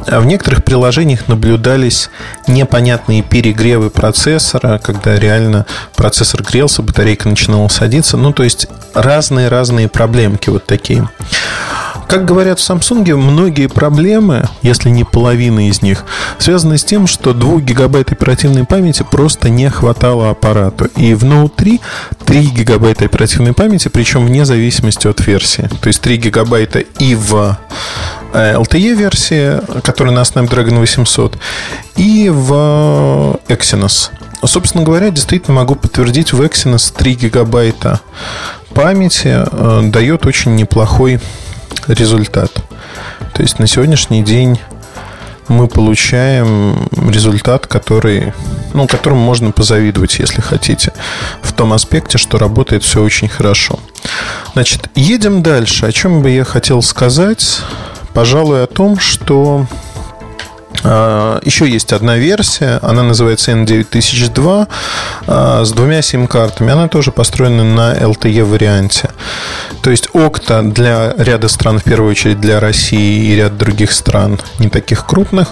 А в некоторых приложениях наблюдались непонятные перегревы процессора, когда реально процессор грелся, батарейка начинала садиться. Ну, то есть разные-разные проблемки вот такие. Как говорят в Samsung, многие проблемы, если не половина из них, связаны с тем, что 2 гигабайт оперативной памяти просто не хватало аппарату. И в Note 3 3 гигабайта оперативной памяти, причем вне зависимости от версии. То есть 3 гигабайта и в LTE версии, которая на Snapdragon 800, и в Exynos. Собственно говоря, действительно могу подтвердить, в Exynos 3 гигабайта памяти э, дает очень неплохой результат. То есть на сегодняшний день мы получаем результат, который, ну, которому можно позавидовать, если хотите, в том аспекте, что работает все очень хорошо. Значит, едем дальше. О чем бы я хотел сказать? Пожалуй, о том, что Еще есть одна версия, она называется N9002 а, с двумя сим-картами. Она тоже построена на LTE варианте. То есть Окта для ряда стран, в первую очередь для России и ряд других стран, не таких крупных,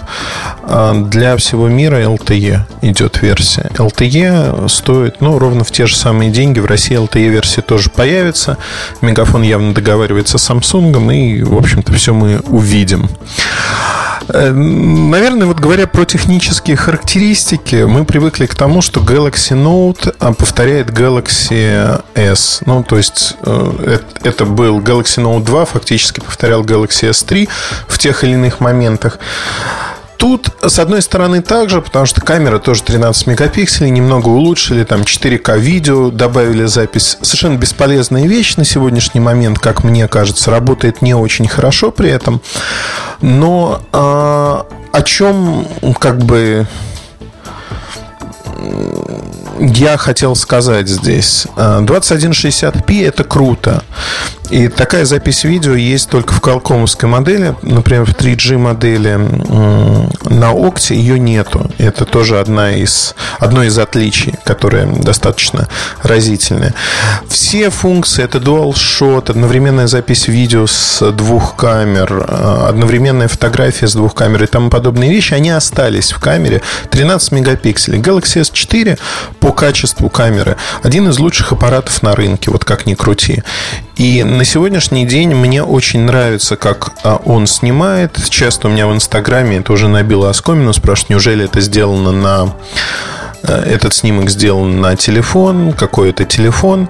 а для всего мира LTE идет версия. LTE стоит ну, ровно в те же самые деньги. В России LTE версия тоже появится. Мегафон явно договаривается с Samsung, и, в общем-то, все мы увидим. Э, наверное, вот говоря про технические характеристики, мы привыкли к тому, что Galaxy Note а, повторяет Galaxy S. Ну, то есть э, это был Galaxy Note 2, фактически повторял Galaxy S3 в тех или иных моментах. Тут, с одной стороны, также, потому что камера тоже 13 мегапикселей, немного улучшили, там 4К видео, добавили запись. Совершенно бесполезная вещь на сегодняшний момент, как мне кажется, работает не очень хорошо при этом. Но а, о чем как бы я хотел сказать здесь. 2160p это круто. И такая запись видео есть только в колкомовской модели. Например, в 3G модели на Окте ее нету. Это тоже одна из, одно из отличий, которое достаточно разительное. Все функции, это Dual Shot, одновременная запись видео с двух камер, э, одновременная фотография с двух камер и тому подобные вещи, они остались в камере 13 мегапикселей. Galaxy S4 по качеству камеры один из лучших аппаратов на рынке, вот как ни крути. И на сегодняшний день мне очень нравится, как а, он снимает. Часто у меня в Инстаграме это уже набило оскомину, спрашивают, неужели это сделано на... Э, этот снимок сделан на телефон, какой это телефон.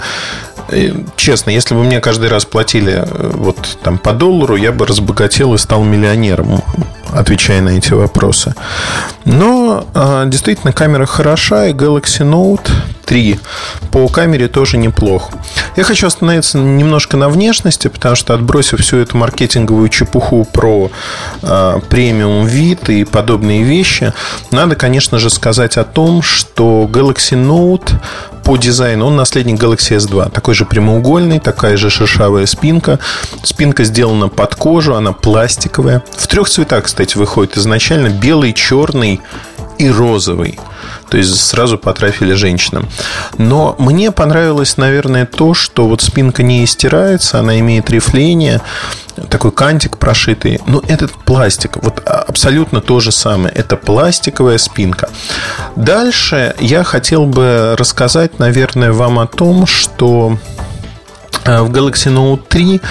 Честно, если бы мне каждый раз платили э, вот там по доллару, я бы разбогател и стал миллионером, отвечая на эти вопросы. Но а, действительно камера хороша, и Galaxy Note 3 по камере тоже неплох. Я хочу остановиться немножко на внешности, потому что отбросив всю эту маркетинговую чепуху про э, премиум вид и подобные вещи, надо, конечно же, сказать о том, что Galaxy Note по дизайну он наследник Galaxy S2. Такой же прямоугольный, такая же шершавая спинка. Спинка сделана под кожу, она пластиковая. В трех цветах, кстати, выходит изначально белый, черный и розовый. То есть сразу потрафили женщинам. Но мне понравилось, наверное, то, что вот спинка не истирается, она имеет рифление, такой кантик прошитый. Но этот пластик, вот абсолютно то же самое. Это пластиковая спинка. Дальше я хотел бы рассказать, наверное, вам о том, что э, в Galaxy Note 3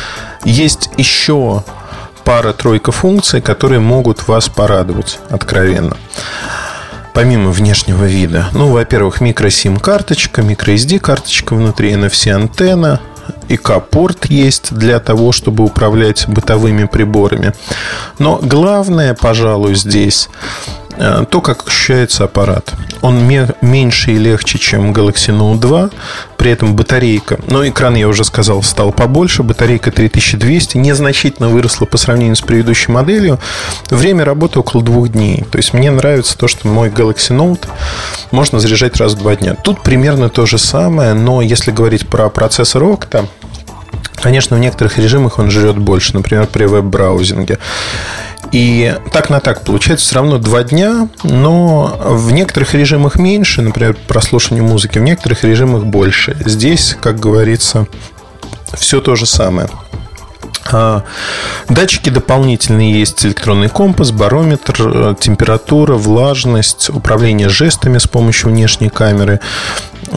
есть еще пара-тройка функций, которые могут вас порадовать откровенно помимо внешнего вида? Ну, во-первых, микро-сим-карточка, микро-SD-карточка внутри, NFC-антенна, ИК-порт есть для того, чтобы управлять бытовыми приборами. Но главное, пожалуй, здесь то, как ощущается аппарат. Он меньше и легче, чем Galaxy Note 2. При этом батарейка, ну, экран, я уже сказал, стал побольше. Батарейка 3200 незначительно выросла по сравнению с предыдущей моделью. Время работы около двух дней. То есть, мне нравится то, что мой Galaxy Note можно заряжать раз в два дня. Тут примерно то же самое, но если говорить про процессор Octa, Конечно, в некоторых режимах он жрет больше, например, при веб-браузинге. И так на так получается все равно два дня, но в некоторых режимах меньше, например, прослушивание музыки, в некоторых режимах больше. Здесь, как говорится, все то же самое. А, датчики дополнительные есть электронный компас, барометр, э, температура, влажность, управление жестами с помощью внешней камеры.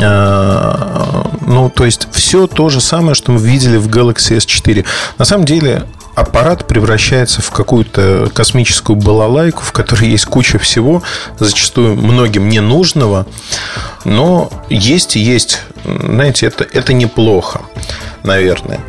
А, ну, то есть все то же самое, что мы видели в Galaxy S4. На самом деле аппарат превращается в какую-то космическую балалайку, в которой есть куча всего, зачастую многим ненужного, но есть и есть. Знаете, это, это неплохо, наверное.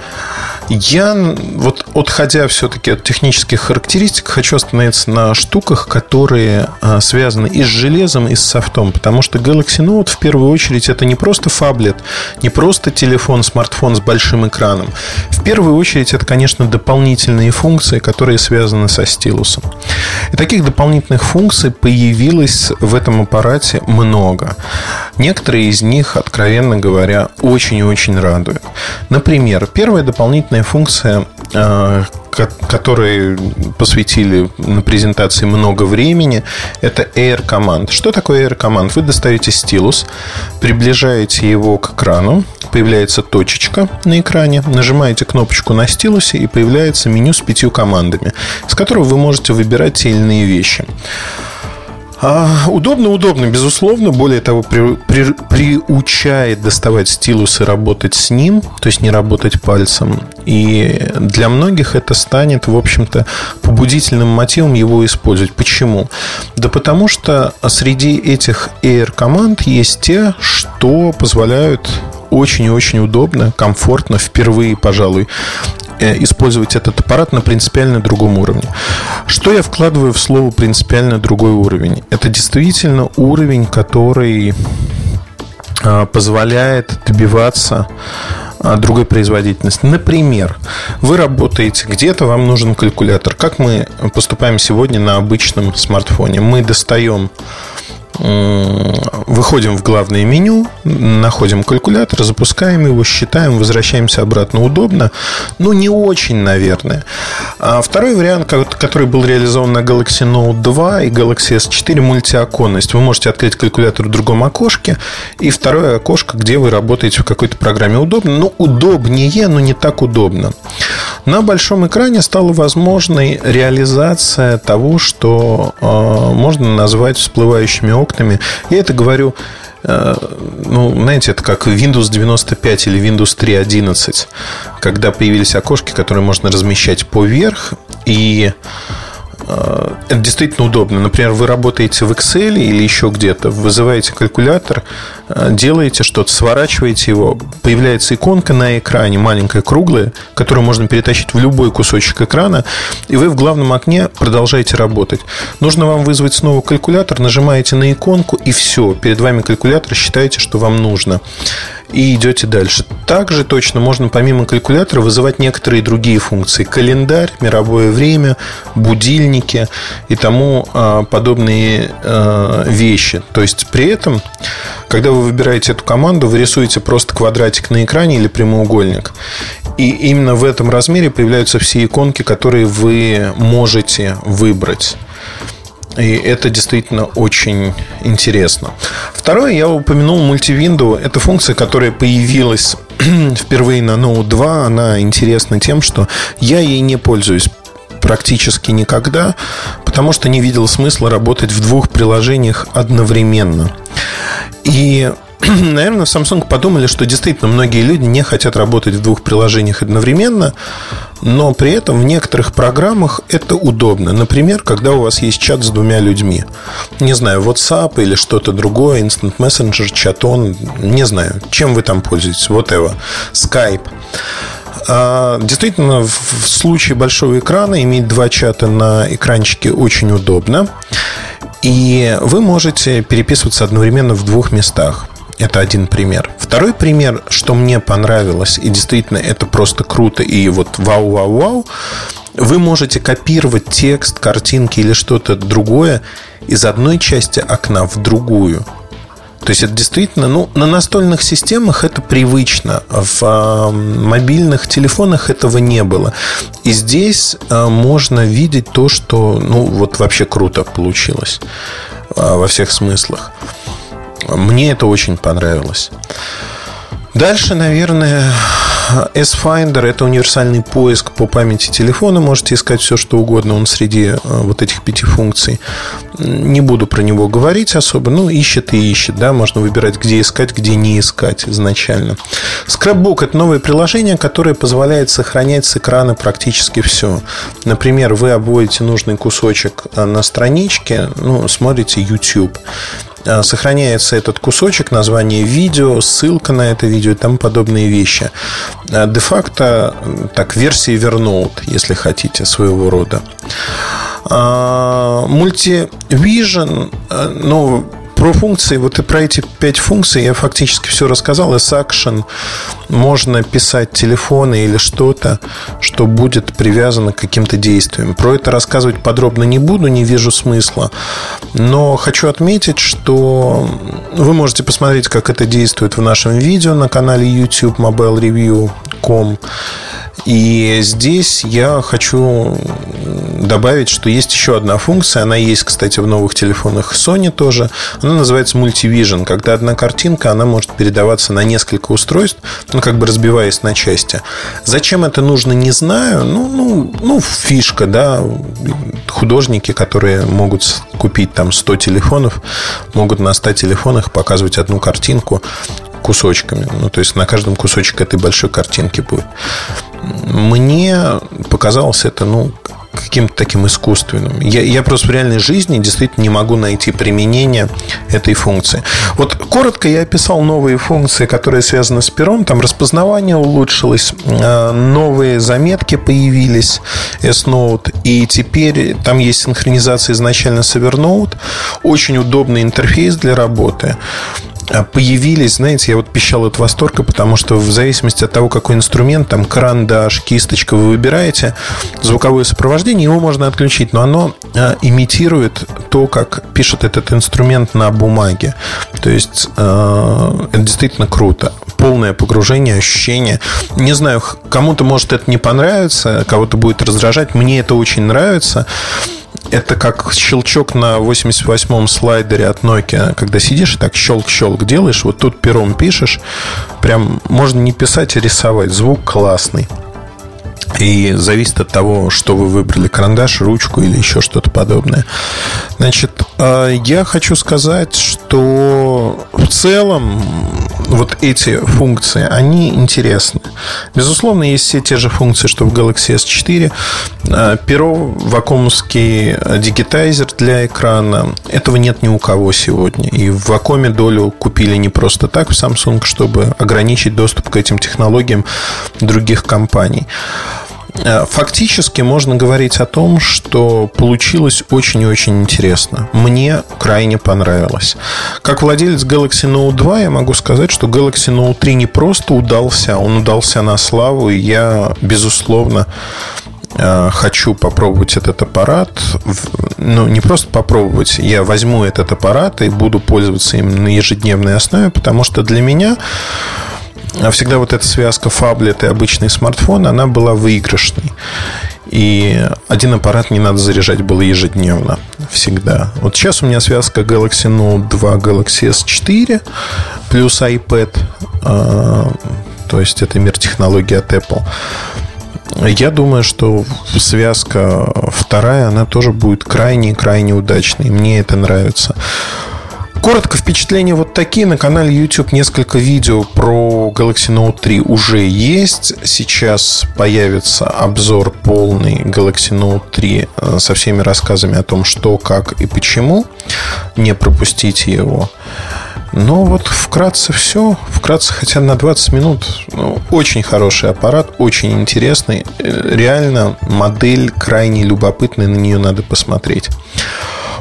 Я вот отходя все-таки от технических характеристик, хочу остановиться на штуках, которые а, связаны и с железом, и с софтом. Потому что Galaxy Note в первую очередь это не просто фаблет, не просто телефон, смартфон с большим экраном. В первую очередь это, конечно, дополнительные функции, которые связаны со стилусом. И таких дополнительных функций появилось в этом аппарате много. Некоторые из них, откровенно говоря, очень и очень радуют. Например, первая дополнительная функция, э, которой посвятили на презентации много времени, это Air Command. Что такое Air Command? Вы достаете стилус, приближаете его к экрану, появляется точечка на экране, нажимаете кнопочку на стилусе и появляется меню с пятью командами, с которого вы можете выбирать те или иные вещи. А, удобно, удобно, безусловно. Более того, при, при, приучает доставать стилус и работать с ним, то есть не работать пальцем. И для многих это станет, в общем-то, побудительным мотивом его использовать. Почему? Да потому что среди этих Air команд есть те, что позволяют очень и очень удобно, комфортно, впервые, пожалуй, Э, использовать этот аппарат на принципиально другом уровне. Что я вкладываю в слово принципиально другой уровень? Это действительно уровень, который а, позволяет добиваться а, другой производительности. Например, вы работаете где-то, вам нужен калькулятор. Как мы поступаем сегодня на обычном смартфоне? Мы достаем выходим в главное меню, находим калькулятор, запускаем его, считаем, возвращаемся обратно удобно, но не очень, наверное. А второй вариант, который был реализован на Galaxy Note 2 и Galaxy S4, мультиоконность. Вы можете открыть калькулятор в другом окошке, и второе окошко, где вы работаете в какой-то программе удобно, но удобнее, но не так удобно. На большом экране стала возможной реализация того, что э, можно назвать всплывающими окнами. Я это говорю э, ну, знаете, это как Windows 95 или Windows 3.11, когда появились окошки, которые можно размещать поверх, и Э, это действительно удобно. Например, вы работаете в Excel или еще где-то, вызываете калькулятор, делаете что-то, сворачиваете его, появляется иконка на экране, маленькая, круглая, которую можно перетащить в любой кусочек экрана, и вы в главном окне продолжаете работать. Нужно вам вызвать снова калькулятор, нажимаете на иконку, и все, перед вами калькулятор, считаете, что вам нужно и идете дальше. Также точно можно помимо калькулятора вызывать некоторые другие функции. Календарь, мировое время, будильники и тому а, подобные а, вещи. То есть при этом, когда вы выбираете эту команду, вы рисуете просто квадратик на экране или прямоугольник. И именно в этом размере появляются все иконки, которые вы можете выбрать. И это действительно очень интересно. Второе, я упомянул мультивинду. Это функция, которая появилась впервые на Note 2. Она интересна тем, что я ей не пользуюсь практически никогда, потому что не видел смысла работать в двух приложениях одновременно. И наверное, в Samsung подумали, что действительно многие люди не хотят работать в двух приложениях одновременно, но при этом в некоторых программах это удобно. Например, когда у вас есть чат с двумя людьми. Не знаю, WhatsApp или что-то другое, Instant Messenger, чатон, не знаю, чем вы там пользуетесь, whatever, Skype. А, действительно, в случае большого экрана иметь два чата на экранчике очень удобно. И вы можете переписываться одновременно в двух местах. Это один пример. Второй пример, что мне понравилось, и действительно это просто круто, и вот вау-вау-вау, вы можете копировать текст, картинки или что-то другое из одной части окна в другую. То есть это действительно, ну, на настольных системах это привычно, в э, мобильных телефонах этого не было. И здесь э, можно видеть то, что, ну, вот вообще круто получилось э, во всех смыслах. Мне это очень понравилось. Дальше, наверное, S-Finder – это универсальный поиск по памяти телефона. Можете искать все, что угодно. Он среди э, вот этих пяти функций. Не буду про него говорить особо. Ну, ищет и ищет. Да? Можно выбирать, где искать, где не искать изначально. Scrapbook – это новое приложение, которое позволяет сохранять с экрана практически все. Например, вы обводите нужный кусочек э, на страничке, ну, смотрите YouTube сохраняется этот кусочек, название видео, ссылка на это видео и тому подобные вещи. Э, де-факто, так, версии Evernote, если хотите, своего рода. Multivision, э, ну, про функции, вот и про эти пять функций я фактически все рассказал. S-Action можно писать телефоны или что-то, что будет привязано к каким-то действиям. Про это рассказывать подробно не буду, не вижу смысла. Но хочу отметить, что вы можете посмотреть, как это действует в нашем видео на канале YouTube mobilereview.com. И здесь я хочу добавить, что есть еще одна функция. Она есть, кстати, в новых телефонах Sony тоже. Она называется Multivision. Когда одна картинка, она может передаваться на несколько устройств, ну, как бы разбиваясь на части. Зачем это нужно, не знаю. Ну, ну, ну фишка, да. Художники, которые могут купить там 100 телефонов, могут на 100 телефонах показывать одну картинку кусочками. Ну, то есть на каждом кусочек этой большой картинки будет. Мне показалось это, ну, каким-то таким искусственным. Я, я просто в реальной жизни действительно не могу найти применение этой функции. Вот коротко я описал новые функции, которые связаны с пером. Там распознавание улучшилось, э, новые заметки появились, S-Note, и теперь там есть синхронизация изначально с Evernote. Очень удобный интерфейс для работы. А появились, знаете, я вот пищал от восторга, потому что в зависимости от того, какой инструмент, там карандаш, кисточка вы выбираете, звуковое сопровождение, его можно отключить, но оно а, имитирует то, как пишет этот инструмент на бумаге. То есть а, это действительно круто. Полное погружение, ощущение. Не знаю, кому-то может это не понравиться, кого-то будет раздражать. Мне это очень нравится это как щелчок на 88-м слайдере от Nokia, когда сидишь и так щелк-щелк делаешь, вот тут пером пишешь, прям можно не писать, а рисовать. Звук классный. И зависит от того, что вы выбрали, карандаш, ручку или еще что-то подобное. Значит, э, я хочу сказать, что в целом вот эти функции, они интересны. Безусловно, есть все те же функции, что в Galaxy S4. Э, перо, вакуумский дигитайзер для экрана. Этого нет ни у кого сегодня. И в вакууме долю купили не просто так в Samsung, чтобы ограничить доступ к этим технологиям других компаний. Э, фактически можно говорить о том, что получилось очень и очень интересно. Мне крайне понравилось. Как владелец Galaxy Note 2 я могу сказать, что Galaxy Note 3 не просто удался, он удался на славу, и я, безусловно, э, хочу попробовать этот аппарат. Ну, не просто попробовать, я возьму этот аппарат и буду пользоваться им на ежедневной основе, потому что для меня всегда вот эта связка фаблет и обычный смартфон, она была выигрышной. И один аппарат не надо заряжать было ежедневно. Всегда. Вот сейчас у меня связка Galaxy Note 2, Galaxy S4 плюс iPad. А, то есть это мир технологий от Apple. Я думаю, что связка вторая, она тоже будет крайне-крайне удачной. Мне это нравится. Коротко, впечатления вот такие. На канале YouTube несколько видео про Galaxy Note 3 уже есть. Сейчас появится обзор полный Galaxy Note 3 э, со всеми рассказами о том, что, как и почему. Не пропустите его. Ну вот вкратце все. Вкратце хотя на 20 минут. Ну, очень хороший аппарат, очень интересный. Э, реально модель крайне любопытная, на нее надо посмотреть.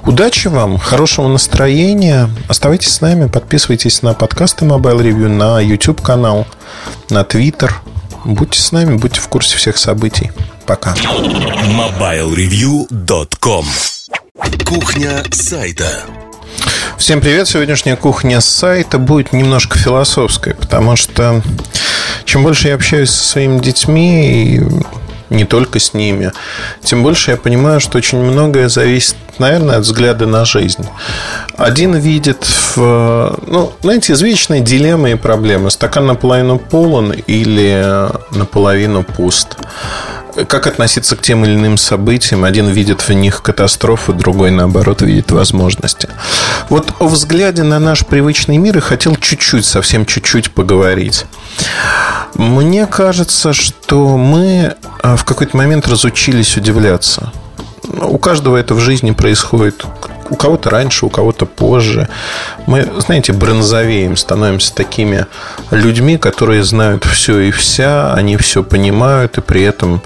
Удачи вам, хорошего настроения. Оставайтесь с нами, подписывайтесь на подкасты Mobile Review, на YouTube канал, на Twitter. Будьте с нами, будьте в курсе всех событий. Пока. MobileReview.com Кухня сайта. Всем привет! Сегодняшняя кухня сайта будет немножко философской, потому что чем больше я общаюсь со своими детьми и не только с ними. Тем больше я понимаю, что очень многое зависит, наверное, от взгляда на жизнь. Один видит в, ну, знаете, извечные дилеммы и проблемы. Стакан наполовину полон или наполовину пуст как относиться к тем или иным событиям. Один видит в них катастрофы, другой, наоборот, видит возможности. Вот о взгляде на наш привычный мир и хотел чуть-чуть, совсем чуть-чуть поговорить. Мне кажется, что мы а, в какой-то момент разучились удивляться. У каждого это в жизни происходит у кого-то раньше, у кого-то позже. Мы, знаете, бронзовеем, становимся такими людьми, которые знают все и вся, они все понимают, и при этом...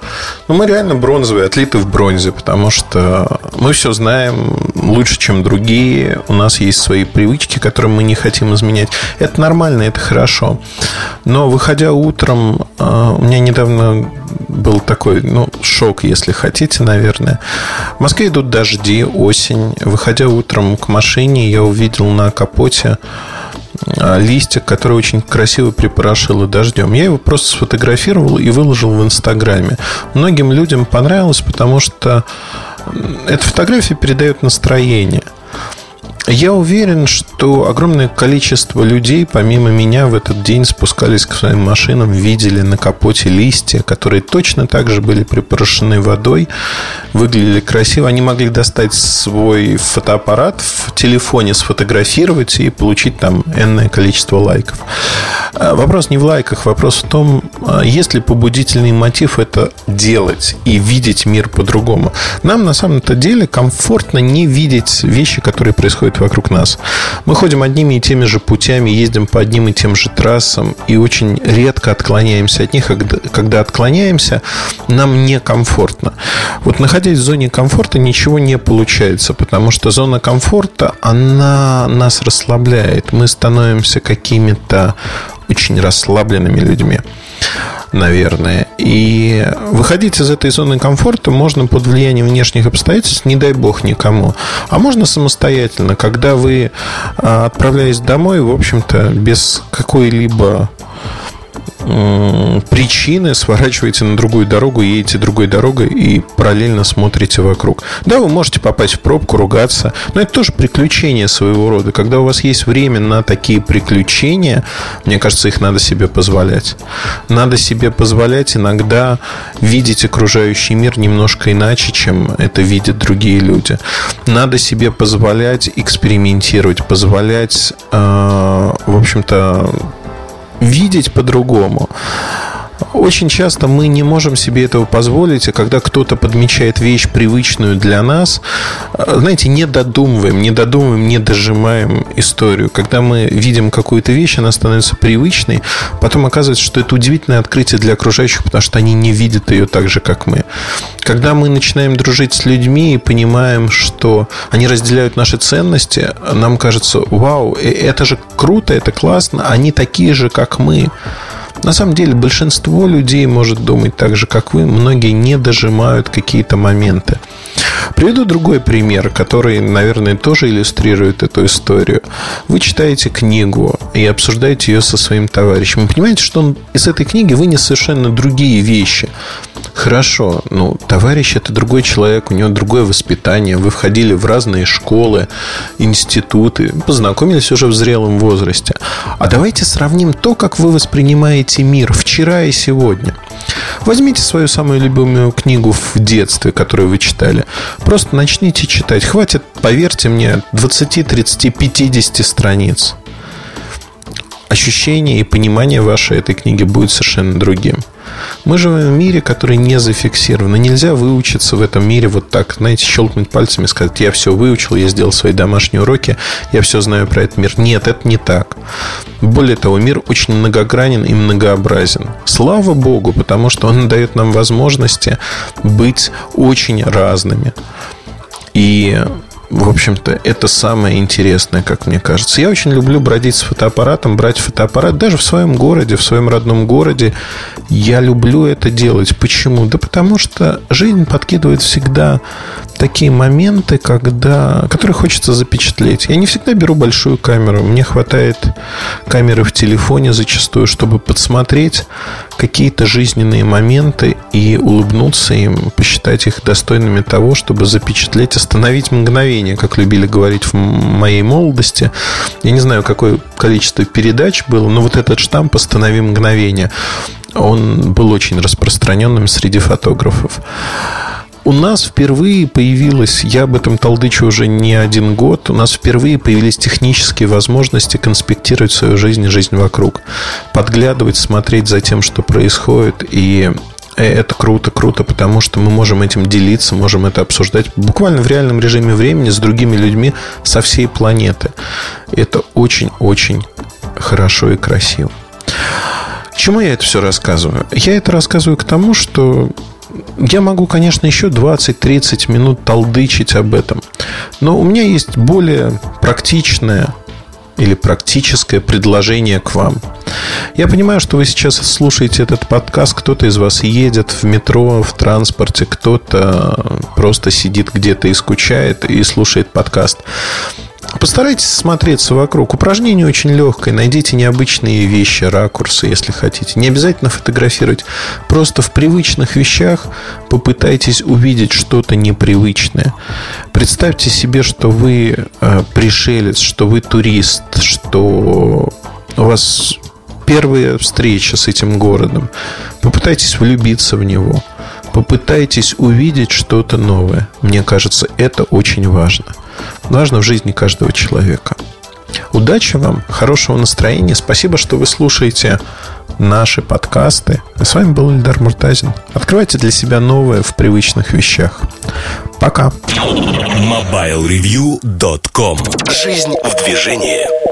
Ну, мы реально бронзовые, отлиты в бронзе, потому что мы все знаем лучше, чем другие, у нас есть свои привычки, которые мы не хотим изменять. Это нормально, это хорошо. Но, выходя утром, а, у меня недавно был такой, ну, шок, если хотите, наверное. В Москве идут дожди, осень. Выходя утром к машине, я увидел на капоте а, листик, который очень красиво припорошило дождем. Я его просто сфотографировал и выложил в Инстаграме. Многим людям понравилось, потому что эта фотография передает настроение – я уверен, что огромное количество людей, помимо меня, в этот день спускались к своим машинам, видели на капоте листья, которые точно так же были припорошены водой, выглядели красиво. Они могли достать свой фотоаппарат в телефоне, сфотографировать и получить там энное количество лайков. А, вопрос не в лайках, вопрос в том, а, есть ли побудительный мотив это делать и видеть мир по-другому. Нам на самом-то деле комфортно не видеть вещи, которые происходят происходит вокруг нас. Мы ходим одними и теми же путями, ездим по одним и тем же трассам и очень редко отклоняемся от них. Когда, отклоняемся, нам некомфортно. Вот находясь в зоне комфорта, ничего не получается, потому что зона комфорта, она нас расслабляет. Мы становимся какими-то очень расслабленными людьми наверное. И выходить из этой зоны комфорта можно под влиянием внешних обстоятельств, не дай бог никому. А можно самостоятельно, когда вы, а, отправляясь домой, в общем-то, без какой-либо причины, сворачиваете на другую дорогу, едете другой дорогой и параллельно смотрите вокруг. Да, вы можете попасть в пробку, ругаться, но это тоже приключение своего рода. Когда у вас есть время на такие приключения, мне кажется, их надо себе позволять. Надо себе позволять иногда видеть окружающий мир немножко иначе, чем это видят другие люди. Надо себе позволять экспериментировать, позволять, э, в общем-то, видеть по-другому. Очень часто мы не можем себе этого позволить, а когда кто-то подмечает вещь привычную для нас, знаете, не додумываем, не додумываем, не дожимаем историю. Когда мы видим какую-то вещь, она становится привычной, потом оказывается, что это удивительное открытие для окружающих, потому что они не видят ее так же, как мы. Когда мы начинаем дружить с людьми и понимаем, что они разделяют наши ценности, нам кажется, вау, э, это же круто, это классно, они такие же, как мы. На самом деле большинство людей может думать так же, как вы. Многие не дожимают какие-то моменты. Приведу другой пример, который, наверное, тоже иллюстрирует эту историю. Вы читаете книгу и обсуждаете ее со своим товарищем. Вы понимаете, что он из этой книги вынес совершенно другие вещи. Хорошо, ну, товарищ это другой человек, у него другое воспитание. Вы входили в разные школы, институты, познакомились уже в зрелом возрасте. А давайте сравним то, как вы воспринимаете мир вчера и сегодня. Возьмите свою самую любимую книгу в детстве, которую вы читали. Просто начните читать. Хватит, поверьте мне, 20, 30, 50 страниц. Ощущение и понимание вашей этой книги будет совершенно другим. Мы живем в мире, который не зафиксирован. Нельзя выучиться в этом мире вот так, знаете, щелкнуть пальцами и сказать, я все выучил, я сделал свои домашние уроки, я все знаю про этот мир. Нет, это не так. Более того, мир очень многогранен и многообразен. Слава Богу, потому что он дает нам возможности быть очень разными. И в общем-то, это самое интересное, как мне кажется. Я очень люблю бродить с фотоаппаратом, брать фотоаппарат даже в своем городе, в своем родном городе. Я люблю это делать. Почему? Да потому что жизнь подкидывает всегда такие моменты, когда, которые хочется запечатлеть. Я не всегда беру большую камеру. Мне хватает камеры в телефоне зачастую, чтобы подсмотреть какие-то жизненные моменты и улыбнуться им, посчитать их достойными того, чтобы запечатлеть, остановить мгновение, как любили говорить в моей молодости. Я не знаю, какое количество передач было, но вот этот штамп «Останови мгновение», он был очень распространенным среди фотографов. У нас впервые появилось, я об этом толдычу уже не один год, у нас впервые появились технические возможности конспектировать свою жизнь и жизнь вокруг. Подглядывать, смотреть за тем, что происходит. И это круто, круто, потому что мы можем этим делиться, можем это обсуждать буквально в реальном режиме времени с другими людьми со всей планеты. Это очень-очень хорошо и красиво. Чему я это все рассказываю? Я это рассказываю к тому, что я могу, конечно, еще 20-30 минут толдычить об этом. Но у меня есть более практичное или практическое предложение к вам. Я понимаю, что вы сейчас слушаете этот подкаст, кто-то из вас едет в метро, в транспорте, кто-то просто сидит где-то и скучает и слушает подкаст. Постарайтесь смотреться вокруг. Упражнение очень легкое. Найдите необычные вещи, ракурсы, если хотите. Не обязательно фотографировать. Просто в привычных вещах попытайтесь увидеть что-то непривычное. Представьте себе, что вы э, пришелец, что вы турист, что у вас первая встреча с этим городом. Попытайтесь влюбиться в него. Попытайтесь увидеть что-то новое. Мне кажется, это очень важно важно в жизни каждого человека. Удачи вам, хорошего настроения. Спасибо, что вы слушаете наши подкасты. с вами был Ильдар Муртазин. Открывайте для себя новое в привычных вещах. Пока. MobileReview.com Жизнь в движении.